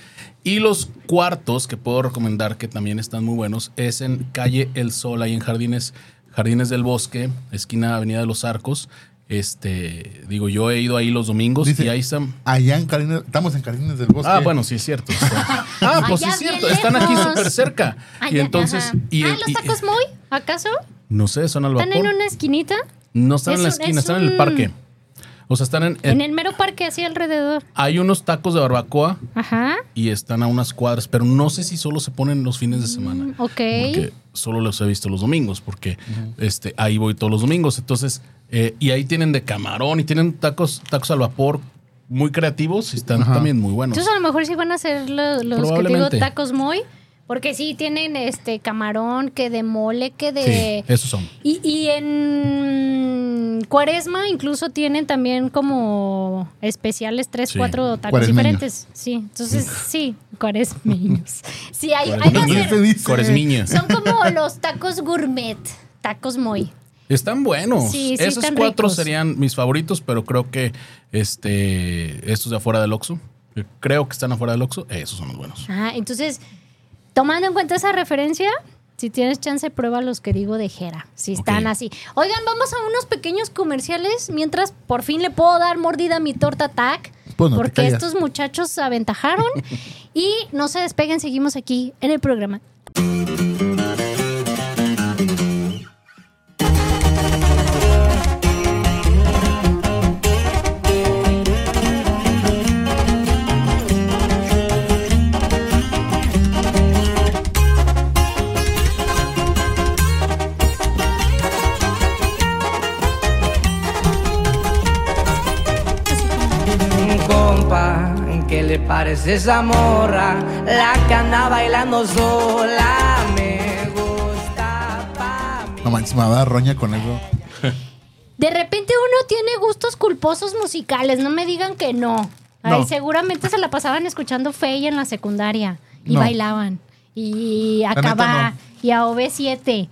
Y los cuartos que puedo recomendar que también están muy buenos es en calle El Sol, ahí en Jardines, Jardines del Bosque, esquina Avenida de los Arcos. Este, digo, yo he ido ahí los domingos Dice- y ahí están. Allá en Carines, estamos en Carines del Bosque. Ah, bueno, sí es cierto. ah, pues sí Allá es cierto. Están aquí súper cerca. Ah, y entonces. ajá. Y, ah, los tacos muy, ¿acaso? no sé, son al ¿Están vapor. en una esquinita? No están en la un- esquina, es están en el parque. O sea, están en. En el mero parque, así alrededor. Hay unos tacos de barbacoa Ajá. y están a unas cuadras, pero no sé si solo se ponen los fines de semana. Mm, ok. Porque solo los he visto los domingos, porque este, ahí voy todos los domingos. Entonces, eh, y ahí tienen de camarón y tienen tacos, tacos al vapor muy creativos y están también muy buenos. Entonces a lo mejor sí van a ser lo- los, que te digo tacos muy. Porque sí tienen este camarón, que de mole, que de. Sí, esos son. Y, y en Cuaresma incluso tienen también como especiales, tres, Sí. cuatro tacos diferentes. Sí, entonces sí, cuaresmeños. Sí, hay, hay que. Son como los tacos gourmet, tacos muy. Están buenos. Sí, sí, Esos están cuatro ricos. serían mis favoritos, pero creo que este, estos de afuera del Oxxo, creo que están afuera del Oxxo, esos son los buenos. Ah, entonces, tomando en cuenta esa referencia, si tienes chance, prueba los que digo de Jera. Si están así. Oigan, vamos a unos pequeños comerciales mientras por fin le puedo dar mordida a mi torta tac. Pues no te porque estos muchachos se aventajaron. y no se despeguen, seguimos aquí en el programa. Parece esa morra? La que anda bailando sola me gusta pa' mí. No manches, me va a dar roña con eso. De repente uno tiene gustos culposos musicales, no me digan que no. Ay, No. seguramente se la pasaban escuchando Fey en la secundaria y No. bailaban. Y a La neta, Cabá no. y a OV7.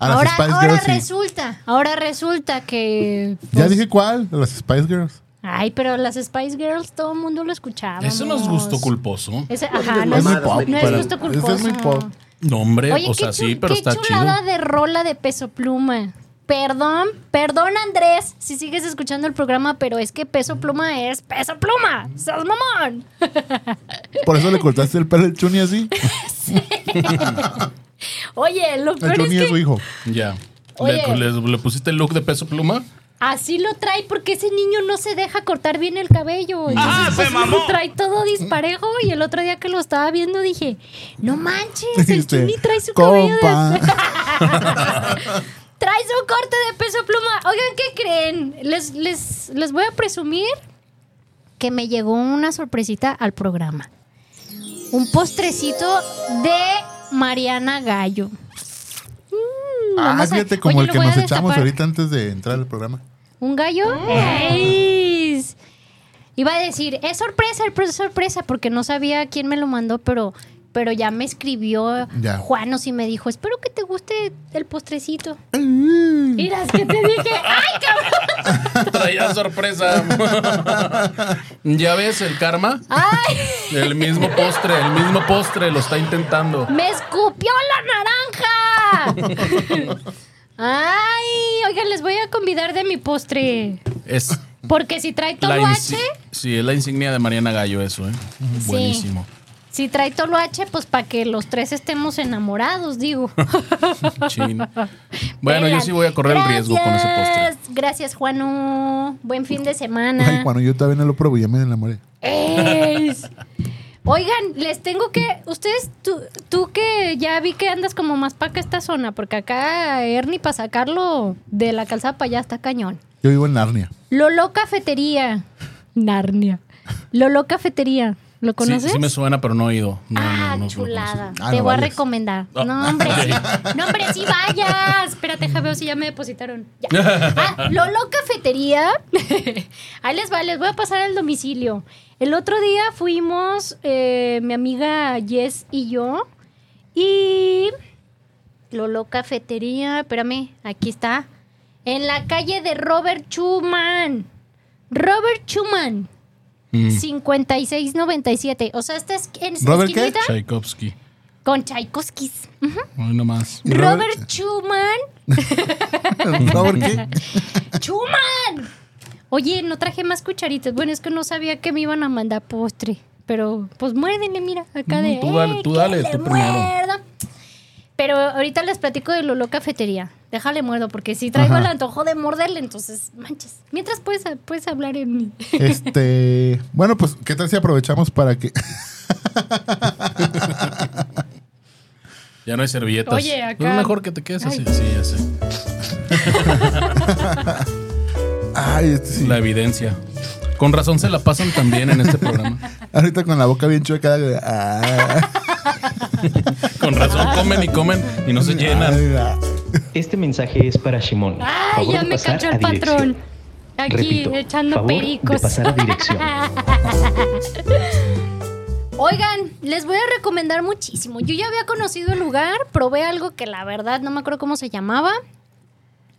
A las ahora sí. resulta, ahora resulta que. Ya pues, dije cuál, de las Spice Girls. Ay, pero las Spice Girls todo el mundo lo escuchaba. Eso no es gusto culposo. Ese- ajá, no Es pop, no es gusto ese culposo. es muy pop. No, hombre, Oye, o qué, sea, sí, pero qué está chido. chulada de rola de peso pluma. Perdón, perdón Andrés, si sigues escuchando el programa, pero es que peso pluma es peso pluma. ¡Sos mamón! Por eso le cortaste el pelo al Chuni así. Oye, lo El peor es Chuni es su que hijo. Ya. Oye. ¿Le, le- le pusiste el look de peso pluma? Así lo trae porque ese niño no se deja cortar bien el cabello. Entonces, pues, lo trae todo disparejo y el otro día que lo estaba viendo dije, no manches, el Chuni trae su cabello de compa. Traes un corte de peso pluma. Oigan, ¿qué creen? Les, les, les voy a presumir que me llegó una sorpresita al programa. Un postrecito de Mariana Gallo. Mm, Ah, fíjate, como Oye, el que nos echamos ahorita antes de entrar al programa. ¿Un gallo? ¡Ey! Iba a decir, es sorpresa, el es sorpresa, porque no sabía quién me lo mandó, pero, pero ya me escribió Ya. Juanos y me dijo, espero que te guste el postrecito. Mira, es que te dije, ¡ay, cabrón! Traía sorpresa. ya ves el karma. ¡Ay! El mismo postre, el mismo postre lo está intentando. ¡Me escupió la naranja! ¡Ay! Oigan, les voy a convidar de mi postre. Es Porque si trae toloache, sí, es la insignia de Mariana Gallo eso, ¿eh? Buenísimo. si trae toloache, pues para que los tres estemos enamorados, digo. Chin. Bueno, yo sí voy a correr el riesgo con ese postre. Gracias, Juanu. Buen fin de semana. Ay, cuando yo todavía no lo pruebo, ya me enamoré. Es. Oigan, les tengo que. Ustedes, tú, tú que ya vi que andas como más para acá esta zona, porque acá Ernie para sacarlo de la calzada para allá está cañón. Yo vivo en Narnia. Lolo Cafetería. Narnia. Lolo Cafetería. ¿Lo Sí, conoces? sí me suena, pero no he ido. No, ah, no, no, no chulada. Ah, Te no voy a recomendar. Ah, No, hombre, sí. No, hombre, sí vayas. Espérate, deja veo si ya me depositaron. Ya. Ah, Lolo Cafetería. Ahí les va, les voy a pasar el domicilio. El otro día fuimos eh, mi amiga Jess y yo. Y Lolo Cafetería, espérame, aquí está. En la calle de Robert Schumann. Robert Schumann. Mm. 5697. O sea, esta es en ¿Robert qué? Tchaikovsky. con Tchaikovskis. Ujú. Hoy nomás. Robert Schumann. ¿No por qué? ¡Schumann! Oye, no traje más cucharitas. Bueno, es que no sabía que me iban a mandar postre. Pero, pues muérdenle, mira, acá de. Mm, tú dale, "Eh, tú dale, le tú primero". muerda". Pero ahorita les platico de Lolo Cafetería. Déjale muerdo, porque si traigo Ajá. el antojo de morderle, entonces, manches. Mientras puedes, puedes hablar en mí. Este. Bueno, pues, ¿qué tal si aprovechamos para que. Ya no hay servilletas. Oye, acá- Es mejor que te quedes así. Ay. Sí, ya sé. Ay, este sí. La evidencia. Con razón se la pasan también en este programa. Ahorita con la boca bien chueca. ah. Con razón comen y comen y no se llenan. Ay, ah. Este mensaje es para Shimon. ¡Ay, Favor ya me cachó el dirección. patrón! Aquí Repito, echando favor pericos. de pasar a dirección. Oigan, les voy a recomendar muchísimo. Yo ya había conocido el lugar, probé algo que la verdad no me acuerdo cómo se llamaba.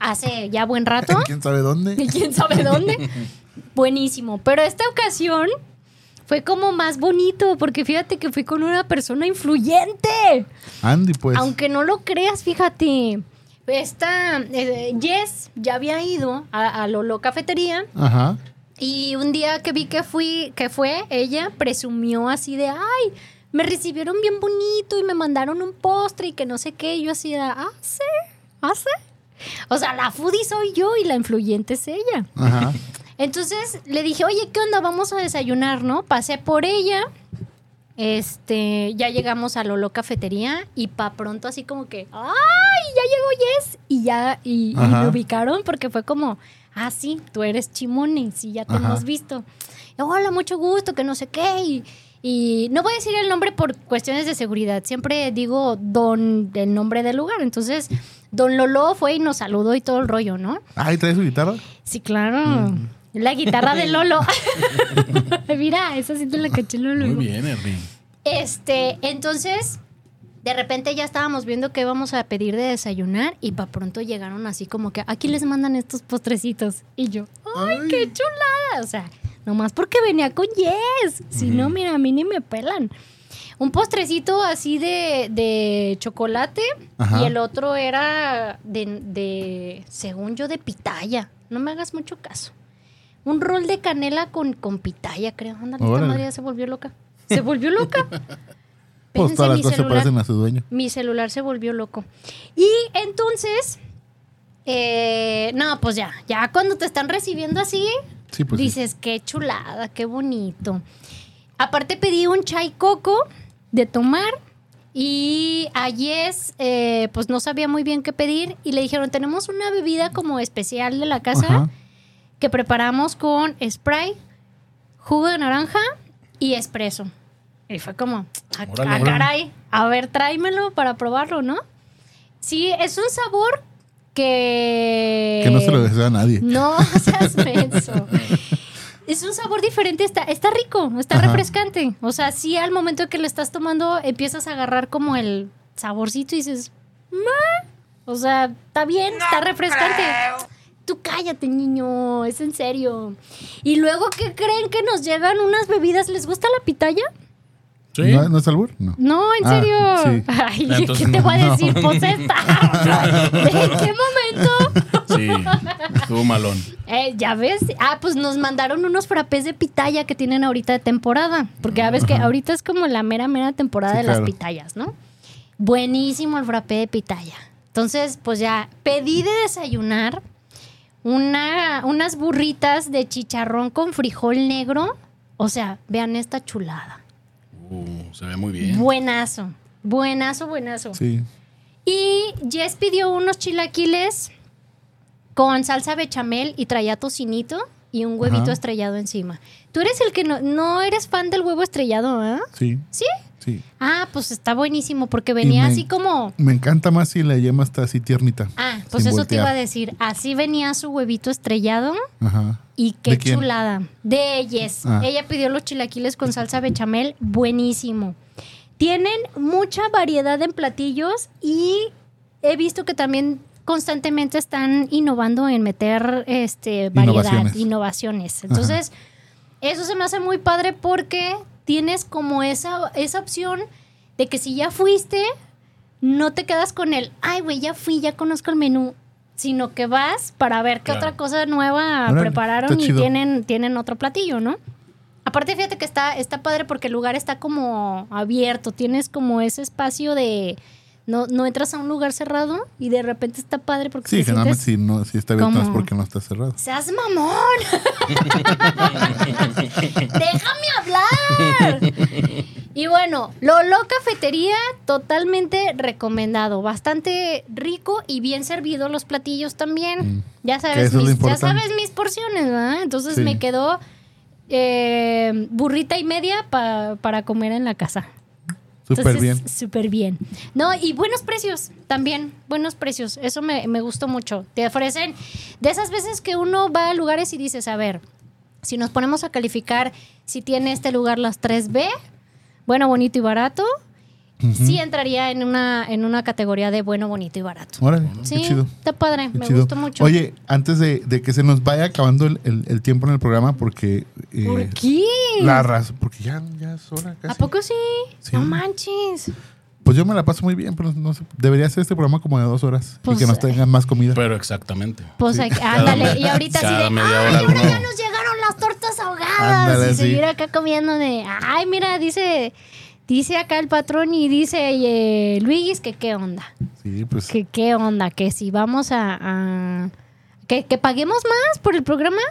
Hace ya buen rato. ¿Quién sabe dónde? ¿Y quién sabe dónde? Buenísimo. Pero esta ocasión fue como más bonito, porque fíjate que fui con una persona influyente. Andy, pues. Aunque no lo creas, fíjate. Esta eh, Jess ya había ido a, a Lolo Cafetería Ajá. y un día que vi que fui, que fue, ella presumió así de, ay, me recibieron bien bonito y me mandaron un postre y que no sé qué. Y yo así de, ah, sí, ah, sí. O sea, la foodie soy yo y la influyente es ella. Ajá. Entonces le dije, oye, ¿qué onda? Vamos a desayunar, ¿no? Pasé por ella. Este, ya llegamos a Lolo Cafetería y pa pronto así como que, ¡ay! Ya llegó Yes. Y ya, y, me ubicaron porque fue como, ah, sí, tú eres Chimone, sí, ya te Ajá. hemos visto. Y, Hola, mucho gusto, que no sé qué. Y, y no voy a decir el nombre por cuestiones de seguridad. Siempre digo don, el nombre del lugar. Entonces, don Lolo fue y nos saludó y todo el rollo, ¿no? Ay, ¿trae su guitarra? Sí, claro. La guitarra de Lolo. Mira, esa sí te la caché Lolo. Muy bien, Ernie. Este, entonces, de repente ya estábamos viendo qué íbamos a pedir de desayunar y para pronto llegaron así como que aquí les mandan estos postrecitos. Y yo, ¡ay, qué chulada! O sea, nomás porque venía con Yes. Si no, mira, a mí ni me pelan. Un postrecito así de, de chocolate Ajá. y el otro era de, de, según yo, de pitaya. No me hagas mucho caso. Un rol de canela con, con pitaya, creo. Ándale, esta madre ya se volvió loca. Se volvió loca. Pues todas las cosas parecen a su dueño. Mi celular se volvió loco. Y entonces, eh, no, pues ya, ya cuando te están recibiendo así, Sí, pues. sí. dices, qué chulada, qué bonito. Aparte pedí un chai coco de tomar y a Yes, eh, pues no sabía muy bien qué pedir y le dijeron, tenemos una bebida como especial de la casa Ajá. que preparamos con spray, jugo de naranja y espresso. Y fue como, ah, Órale, ah, órale. caray, a ver, tráemelo para probarlo, ¿no? Sí, es un sabor que... Que no se lo desea a nadie. No seas menso. Es un sabor diferente, está, está rico, está Ajá. refrescante. O sea, sí al momento que lo estás tomando empiezas a agarrar como el saborcito y dices, "Ma". O sea, está bien, está refrescante. Tú cállate, niño, es en serio. Y luego, ¿qué creen que nos llegan unas bebidas? ¿Les gusta la pitaya? Sí. ¿No, ¿No es albur? No. No, en Ah, serio. sí. Ay, Entonces, ¿qué te voy a no. decir? Pues esta. ¿En qué momento? Sí, estuvo malón. Eh, ya ves. Ah, pues nos mandaron unos frappés de pitaya que tienen ahorita de temporada. Porque ya ves que ahorita es como la mera, mera temporada Sí, de claro. las pitayas, ¿no? Buenísimo el frappé de pitaya. Entonces, pues ya pedí de desayunar una, unas burritas de chicharrón con frijol negro. O sea, vean esta chulada. Uh, se ve muy bien. Buenazo. Buenazo, buenazo. Sí. Y Jess pidió unos chilaquiles con salsa bechamel y traía tocinito y un huevito Ajá. estrellado encima. Tú eres el que no, no eres fan del huevo estrellado, ¿ah? Sí. ¿Sí? Sí. Ah, pues está buenísimo porque venía me- así como... Me encanta más si la yema está así tiernita. Ah, pues eso te iba a decir. Así venía su huevito estrellado Ajá. y qué chulada. De Jess. Ah. Ella pidió los chilaquiles con salsa bechamel, buenísimo. Tienen mucha variedad en platillos y he visto que también constantemente están innovando en meter este variedad, Innovaciones. innovaciones. Entonces, eso se me hace muy padre porque tienes como esa, esa opción de que si ya fuiste, no te quedas con el, ay, güey, ya fui, ya conozco el menú, sino que vas para ver qué Claro. otra cosa nueva prepararon y tienen, tienen otro platillo, ¿no? Aparte, fíjate que está, está padre porque el lugar está como abierto, tienes como ese espacio de... No, no entras a un lugar cerrado y de repente está padre porque Sí, te generalmente si, no, si está abierto no es porque no está cerrado. ¡Seas mamón! ¡Déjame hablar! Y bueno, Lolo Cafetería, totalmente recomendado. Bastante rico y bien servido los platillos también. Mm. Ya sabes, mis, ya sabes mis porciones, ¿verdad? Entonces Sí. me quedó eh, burrita y media pa- para comer en la casa. Súper bien. Súper bien. No, y buenos precios también, buenos precios. Eso me, me gustó mucho. Te ofrecen de esas veces que uno va a lugares y dices, a ver, si nos ponemos a calificar si tiene este lugar las 3B, bueno, bonito y barato, sí entraría en una, en una categoría de bueno, bonito y barato. Órale, Sí, qué chido. está padre, Qué me chido. gustó mucho. Oye, antes de, de que se nos vaya acabando el, el- el tiempo en el programa, porque. eh, ¿por qué? La raza, porque ya, ya es hora ¿A casi. poco sí? Sí. No manches. Pues yo me la paso muy bien, pero no sé. Debería ser este programa como de dos horas Pues, y que nos tengan más comida. Pero exactamente. Pues hay- ándale, y ahorita cada de, media ay, hora ahora ya nos ahogadas. Ándale, y sí. seguir acá comiendo de, ay, mira, dice, dice acá el patrón y dice eh, Luis que qué onda, sí, pues. que qué onda, que si vamos a, a- que, que paguemos más por el programa,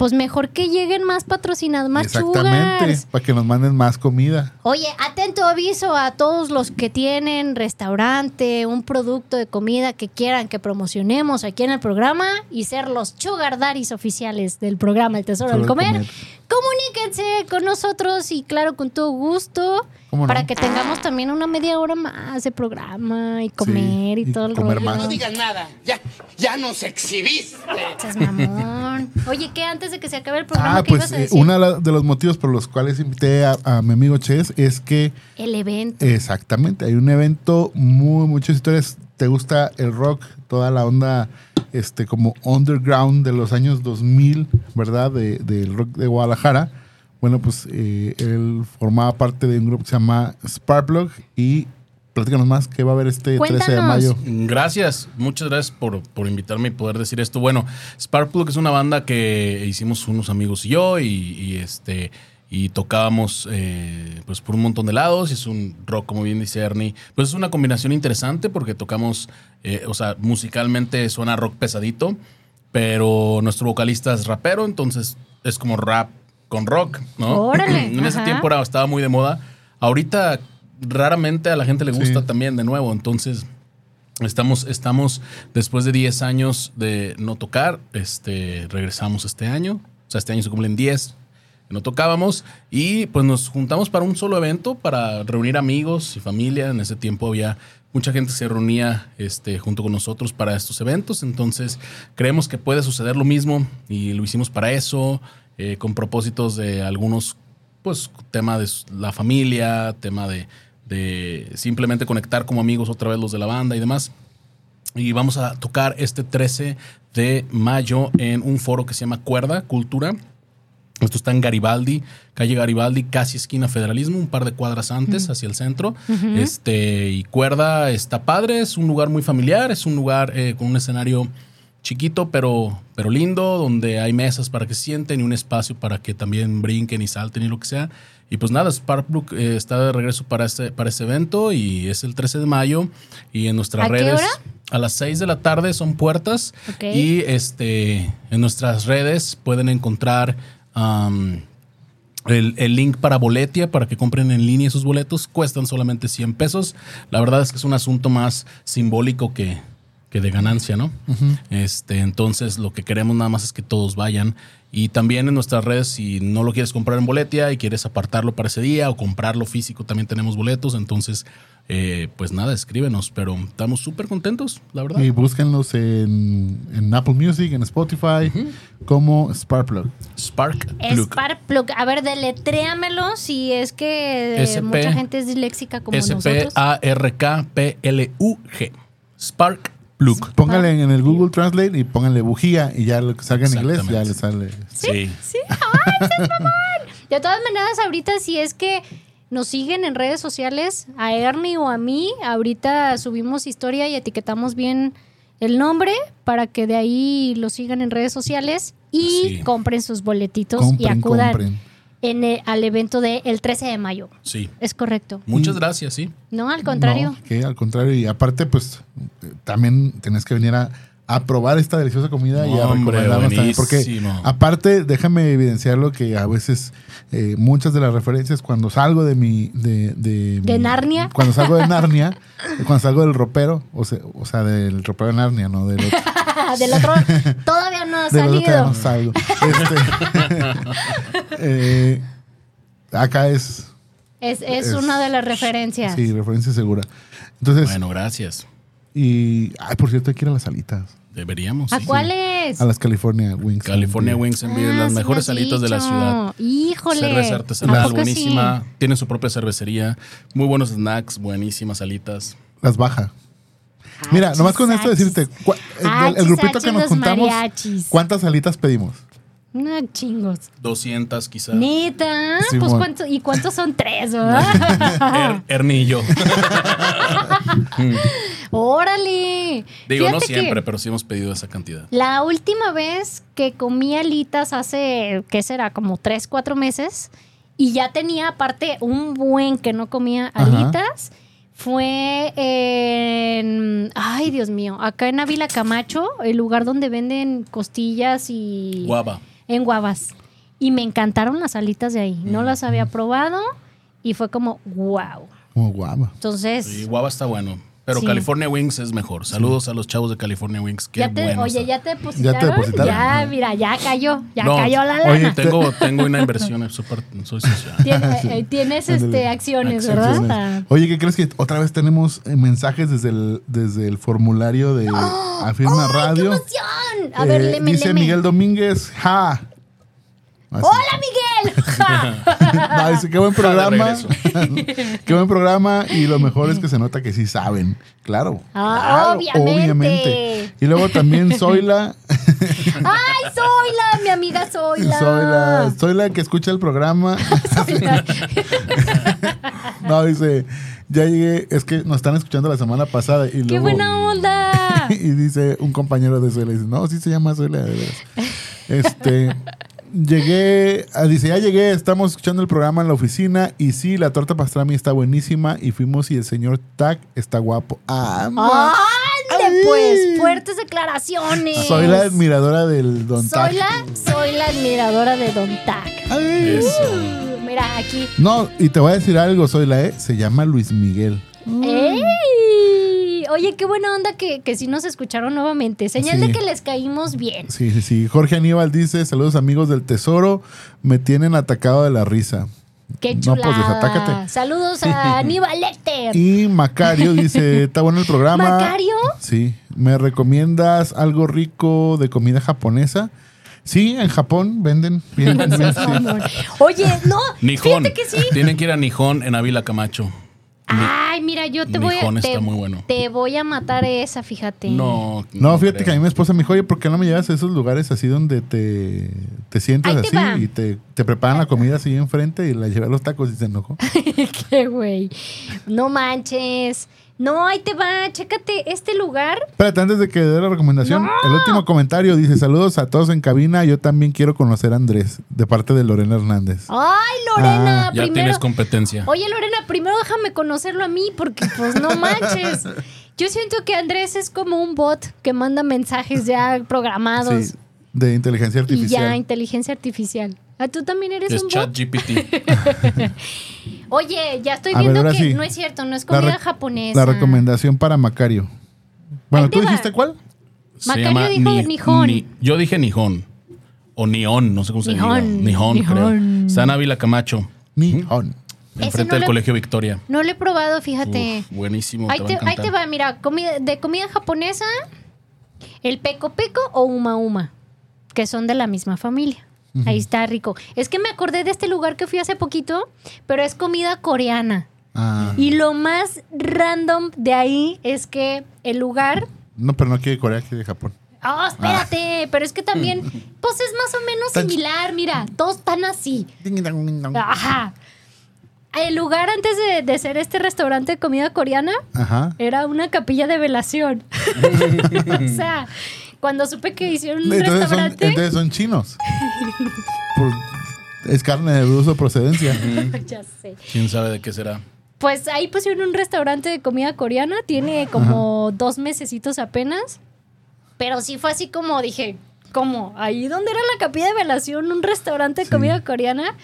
pues mejor que lleguen más patrocinados, más Exactamente, para que nos manden más comida. Oye, atento aviso a todos los que tienen restaurante, un producto de comida que quieran que promocionemos aquí en el programa y ser los sugar daddies oficiales del programa El Tesoro del Tesoro del Comer. Comuníquense con nosotros y claro, con todo gusto, para que tengamos también una media hora más de programa y comer Sí, y y todo el comer rollo. más. No digas nada, ya, ya nos exhibiste. Seas mamón. Oye, ¿qué antes de que se acabe el programa Ah, qué pues ibas a eh, decir? uno de los motivos por los cuales invité a, a mi amigo Ches es que El evento. Exactamente, hay un evento muy, muchas historias. ¿Te gusta el rock? Toda la onda este, como underground de los años 2000, ¿verdad? De- del rock de Guadalajara. Bueno, pues eh, él formaba parte de un grupo que se llama Sparkplug y platícanos más que va a haber este 13 de mayo. Gracias, muchas gracias por, por invitarme y poder decir esto. Bueno, Sparkplug es una banda que hicimos unos amigos y yo y, y, este y tocábamos eh, pues por un montón de lados. Es un rock, como bien dice Ernie. Pues es una combinación interesante porque tocamos, eh, o sea, musicalmente suena rock pesadito, pero nuestro vocalista es rapero, entonces es como rap con rock, ¿no? Órale, en ese ajá. tiempo era- estaba muy de moda. Ahorita raramente a la gente le gusta Sí. también de nuevo, entonces estamos, estamos después de 10 años de no tocar, este, regresamos este año, o sea, este año se cumplen 10 que no tocábamos y pues nos juntamos para un solo evento, para reunir amigos y familia. En ese tiempo había mucha gente se reunía este, junto con nosotros para estos eventos, entonces creemos que puede suceder lo mismo y lo hicimos para eso, eh, con propósitos de algunos, pues tema de la familia, tema de, de simplemente conectar como amigos otra vez los de la banda y demás. Y vamos a tocar este 13 de mayo en un foro que se llama Cuerda Cultura. Esto está en Garibaldi, calle Garibaldi, casi esquina Federalismo, un par de cuadras antes, hacia el centro. Este, y Cuerda está padre, es un lugar muy familiar, es un lugar eh, con un escenario chiquito, pero, pero lindo, donde hay mesas para que se sienten y un espacio para que también brinquen y salten y lo que sea. Y pues nada, Sparkbrook eh, está de regreso para este, para este evento y es el 13 de mayo. Y en nuestras ¿A qué redes. hora? A las 6 de la tarde son puertas. Y este, en nuestras redes pueden encontrar el, el link para Boletia para que compren en línea esos boletos. Cuestan solamente 100 pesos. La verdad es que es un asunto más simbólico que, que de ganancia, ¿no? este, entonces, lo que queremos nada más es que todos vayan. Y también en nuestras redes, si no lo quieres comprar en Boletia y quieres apartarlo para ese día o comprarlo físico, también tenemos boletos. Entonces, eh, pues nada, escríbenos. Pero estamos súper contentos, la verdad. Y búsquenlos en, en Apple Music, en Spotify, como Sparkplug. Spark Plug. Sparkplug. A ver, deletréamelo si es que eh, SP. mucha gente es disléxica como nosotros. S-P-A-R-K-P-L-U-G. Spark Plug. Pónganle en el Google Translate y pónganle bujía y ya lo que salga en inglés ya le sale. Sí. Sí, ay, seas mamón. De todas maneras, ahorita si es que nos siguen en redes sociales, a Ernie o a mí, ahorita subimos historia y etiquetamos bien el nombre para que de ahí lo sigan en redes sociales y Sí. compren sus boletitos y acudan compren. en el- al evento del 13 de mayo. Sí. Es correcto. Muchas gracias, sí. No, al contrario. No, que al contrario. Y aparte, pues eh, también tenés que venir a, a probar esta deliciosa comida y a recomendarnos también. Porque aparte, déjame evidenciarlo que a veces eh, muchas de las referencias cuando salgo de mi... De, de, ¿De Narnia? Cuando salgo de Narnia, cuando salgo del ropero, o sea, o sea del ropero de Narnia, no del otro. del otro todavía no ha Del otro salido. no salgo. Este, eh, acá es... Es, es, Es- una de las referencias. Sí, referencia segura. Entonces, Bueno, gracias. y... Ay, por cierto, hay que ir a las alitas. Deberíamos. ¿A sí. cuáles? A las California Wings. California Wings en Ah, las sí mejores me salitas de la ciudad. Híjole. Cerveza ¿A artesanal buenísima. sí? Tiene su propia cervecería. Muy buenos snacks, buenísimas salitas. Las baja. Mira, nomás con esto decirte, cua- el- grupito achis, que nos juntamos, mariachis. ¿cuántas alitas pedimos? No, chingos. 200 quizás. Neta. Simón. pues cuánto, ¿y cuántos son tres, verdad? Er- Ernie y yo. Órale. Digo, no Fíjate siempre, pero sí hemos pedido esa cantidad. La última vez que comí alitas hace, ¿qué será? Como tres, cuatro meses. Y ya tenía aparte un buen que no comía Ajá. alitas. Fue en... Ay, Dios mío. Acá en Ávila Camacho, el lugar donde venden costillas y... Guava. En Guavas. Y me encantaron las alitas de ahí. No las había probado y fue como, wow. Como guava. Entonces, Sí, guava está bueno. Pero Sí. California Wings es mejor. Saludos a los chavos de California Wings. Qué ya te, bueno. oye, está. ya te depositaron. depositaron? Ya, mira, ya cayó. Ya No, cayó la lana. oye, Tengo, tengo una inversión, es súper- soy socio. Tiene- eh, tienes este, acciones, Acciones. ¿verdad? Oye, ¿qué crees que otra vez tenemos eh, mensajes desde el, desde el formulario de Afirma ¡Ay, Radio? ¡Qué emoción! A ver, Eh, leme, dice leme. Miguel Domínguez, ja. Así. ¡Hola, Miguel! Ja. No, dice, qué buen programa. qué buen programa. Y lo mejor es que se nota que sí saben. Claro. Ah, claro, obviamente. Y luego también Zoila. ¡Ay, Zoila! Mi amiga Zoila. Zoila. Zoila que escucha el programa. No, dice, ya llegué. Es que nos están escuchando la semana pasada. Y ¡Qué luego, buena onda! y dice un compañero de Zoila, dice, no, sí se llama Zoila, de veras. Este, llegué, ah, dice, ya llegué, estamos escuchando el programa en la oficina y sí, la torta pastrami está buenísima y fuimos y el señor Tac está guapo. Ah, ma- ¡Ande, pues! Fuertes declaraciones. soy la admiradora del Don Tac. Soy la, soy la admiradora de Don Tac. Ay. Eso. Mira, aquí. No, y te voy a decir algo, soy la E, se llama Luis Miguel. ¡Ey! Oye, qué buena onda que, que sí nos escucharon nuevamente. Señal Sí. de que les caímos bien. Sí, sí, sí. Jorge Aníbal dice, saludos amigos del tesoro, me tienen atacado de la risa. ¡Qué No, chula! pues, desatácate. Saludos a Aníbal Lecter. Y Macario dice, está bueno el programa. ¿Macario? Sí. ¿Me recomiendas algo rico de comida japonesa? Sí, en Japón venden bien. bien, sí. Mamón. Oye, no. Nijón. Fíjate que sí. Tienen que ir a Nijón en Ávila Camacho. Ay, mira, yo te voy a. Te, está muy bueno. te voy a matar esa, fíjate. No, No, fíjate creo. que a mí mi esposa me dijo, oye, ¿por qué no me llevas a esos lugares así donde te, te sientas Ahí así y te, te preparan la comida así enfrente y la llevé a los tacos y se enojó? Qué güey. No manches. No, ahí te va. Chécate este lugar. Espérate, antes de que dé la recomendación, el último comentario dice, saludos a todos en cabina, yo también quiero conocer a Andrés, de parte de Lorena Hernández. Ay, Lorena, Ah. Ya primero. tienes competencia. Oye, Lorena, primero déjame conocerlo a mí, porque pues no manches. Yo siento que Andrés es como un bot que manda mensajes ya programados Sí, de inteligencia y artificial. ya inteligencia artificial. Ah, tú también eres Es un chat bot. GPT. Oye, ya estoy A viendo que sí. no es cierto, no es comida japonesa. La recomendación para Macario. Bueno, Ahí te ¿tú va. dijiste cuál? Se Macario llama dijo Ni- Nihon. Ni- yo dije Nihon. O Nión, no sé cómo se diga. Nihon, Nihon. creo. Está en Ávila Camacho, Nihon. enfrente no del le- Colegio Victoria. No lo he probado, fíjate. Uf, buenísimo, Ahí te va a ahí encantar. te va, mira, comida, de comida japonesa, el peco peco o uma uma, que son de la misma familia. Ahí está rico. Es que me acordé de este lugar que fui hace poquito, pero es comida coreana. Ah, Y lo más random de ahí es que el lugar... no, pero no quiere Corea, quiere Japón. Oh, espérate, pero es que también, pues es más o menos similar, mira, todos están así. Ajá. El lugar antes de, de ser este restaurante de comida coreana Ajá. era una capilla de velación. o sea, cuando supe que hicieron un Entonces son, restaurante, entonces son chinos. Por- es carne de dudosa procedencia. ya sé. ¿Quién sabe de qué será? Pues ahí pusieron un restaurante de comida coreana, tiene como dos mesecitos apenas, pero sí fue así como dije, como ahí donde era la capilla de velación, un restaurante de Sí. comida coreana,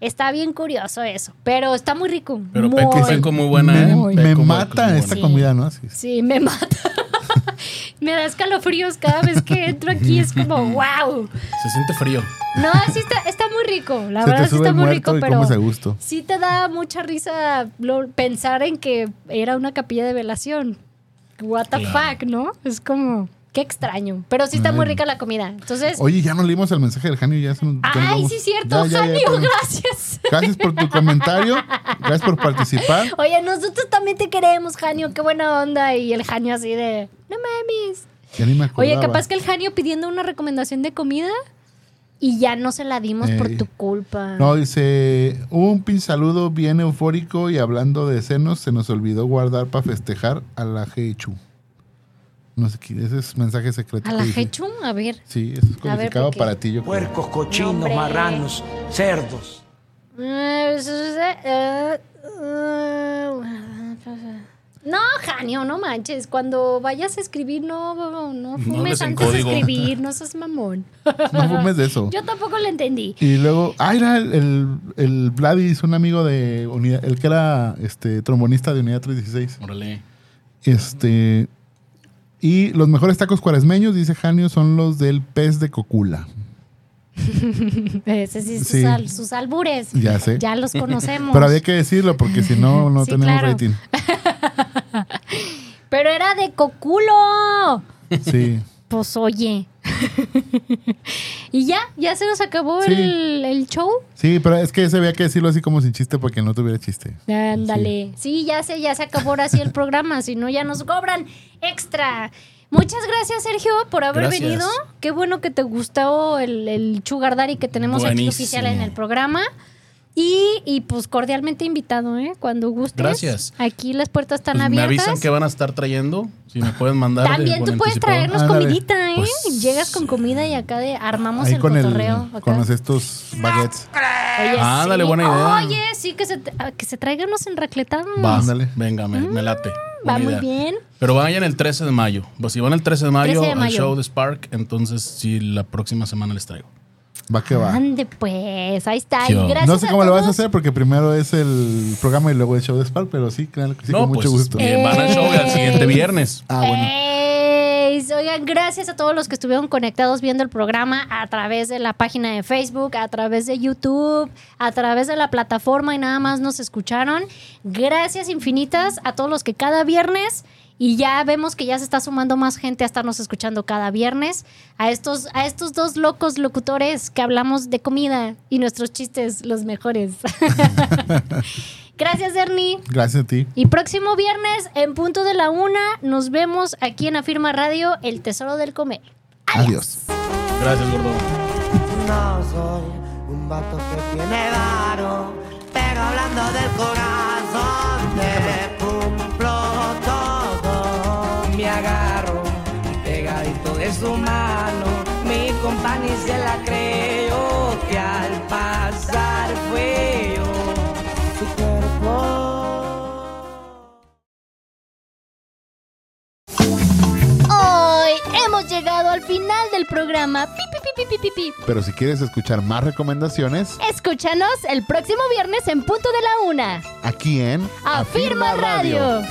está bien curioso eso, pero está muy rico. Pero muy, Peco, Peco muy buena, me ¿eh? me mata esta buena. comida, ¿no? Sí. Sí, me mata. Me da escalofríos cada vez que entro aquí, es como, wow. Se siente frío. No, sí está, está muy rico. La Se verdad sí está muy rico, pero gusto. sí te da mucha risa lo- pensar en que era una capilla de velación. What the Claro. fuck, ¿no? Es como, qué extraño. Pero sí está muy rica la comida. Entonces, Oye, ya no leímos el mensaje del Janio. Ya se nos- ay, sí cierto, Ya, ya, ya, Janio, gracias. Gracias por tu comentario. Gracias por participar. Oye, nosotros también te queremos, Janio, qué buena onda. Y el Janio así de, no mames. Ya ni me acordaba. Oye, capaz que el Janio pidiendo una recomendación de comida y ya no se la dimos por Ey. tu culpa. No, dice, un pin saludo bien eufórico y hablando de senos, se nos olvidó guardar para festejar a la Hechu. No sé qué, ese es mensaje secreto. ¿A la dice. Hechu? A ver. Sí, eso es ver, codificado para ti, yo creo. Puercos, cochinos, marranos, cerdos. No, Janio, no manches. Cuando vayas a escribir, no, no, no fumes en antes de escribir, no seas mamón. No fumes de eso. Yo tampoco lo entendí. Y luego, ah, era el, el, el Vladis, un amigo de unidad, el que era este trombonista de Unidad 316. Órale. Este. Y los mejores tacos cuaresmeños, dice Janio, son los del pez de cocula. Ese sí, sus, Sí. al- sus albures. Ya sé. Ya los conocemos. Pero había que decirlo porque si no, no Sí, tenemos claro. rating. Pero era de coculo. Sí. Pues oye. y ya, ya se nos acabó Sí. el, el show. Sí, pero es que se había que decirlo así como sin chiste porque no tuviera chiste. Ándale. Sí. ya sé, ya se acabó ahora sí el programa, si no ya nos cobran extra. Muchas gracias, Sergio, por haber Gracias. venido. Qué bueno que te gustó el, el Sugar Daddy que tenemos aquí Buenísimo. oficial en el programa. Y, y, pues cordialmente invitado, ¿eh? Cuando gustes. Gracias. Aquí las puertas están Pues me abiertas. avisan que van a estar trayendo. Si me pueden mandar. También tú puedes anticipado. traernos comidita, ¿eh? Pues- Llegas con comida y acá de armamos Ahí el con, el, cotorreo. acá. con estos baguettes. Oye, Ah, sí. dale, buena idea. Oye, sí, que se, ah, que se traigan los enracletados. Va, Ándale. venga, me, me late. Va Buena muy bien. Pero vayan el 13 de mayo. Pues si van el 13 de mayo 13 de al mayo. show de Spark, entonces sí, la próxima semana les traigo. Va que va. Ande pues, ahí está. ¿Qué Y gracias No sé cómo lo vas a hacer porque primero es el programa y luego el show de Spark, pero sí, claro que sí, no, con mucho pues gusto. eh, van al show al siguiente viernes. Ah, bueno. Ey, Oigan, gracias a todos los que estuvieron conectados viendo el programa a través de la página de Facebook, a través de YouTube, a través de la plataforma y nada más nos escucharon. Gracias infinitas a todos los que cada viernes y ya vemos que ya se está sumando más gente a estarnos escuchando cada viernes. A estos, a estos dos locos locutores que hablamos de comida y nuestros chistes los mejores. Gracias Ernie. Gracias a ti. Y próximo viernes, en punto de la una, nos vemos aquí en Afirma Radio, El Tesoro del Comer. Adiós. Gracias, gordo. No soy un vato que tiene varo, pero hablando del corazón te agarro pegadito de su mano, mi compañía se la creo que al pasar fue yo su cuerpo. Hoy hemos llegado al final del programa. Pi, pi, pi, pi, pi, pi, pi. Pero si quieres escuchar más recomendaciones, Escúchanos el próximo viernes en punto de la una. aquí en Afirma Radio.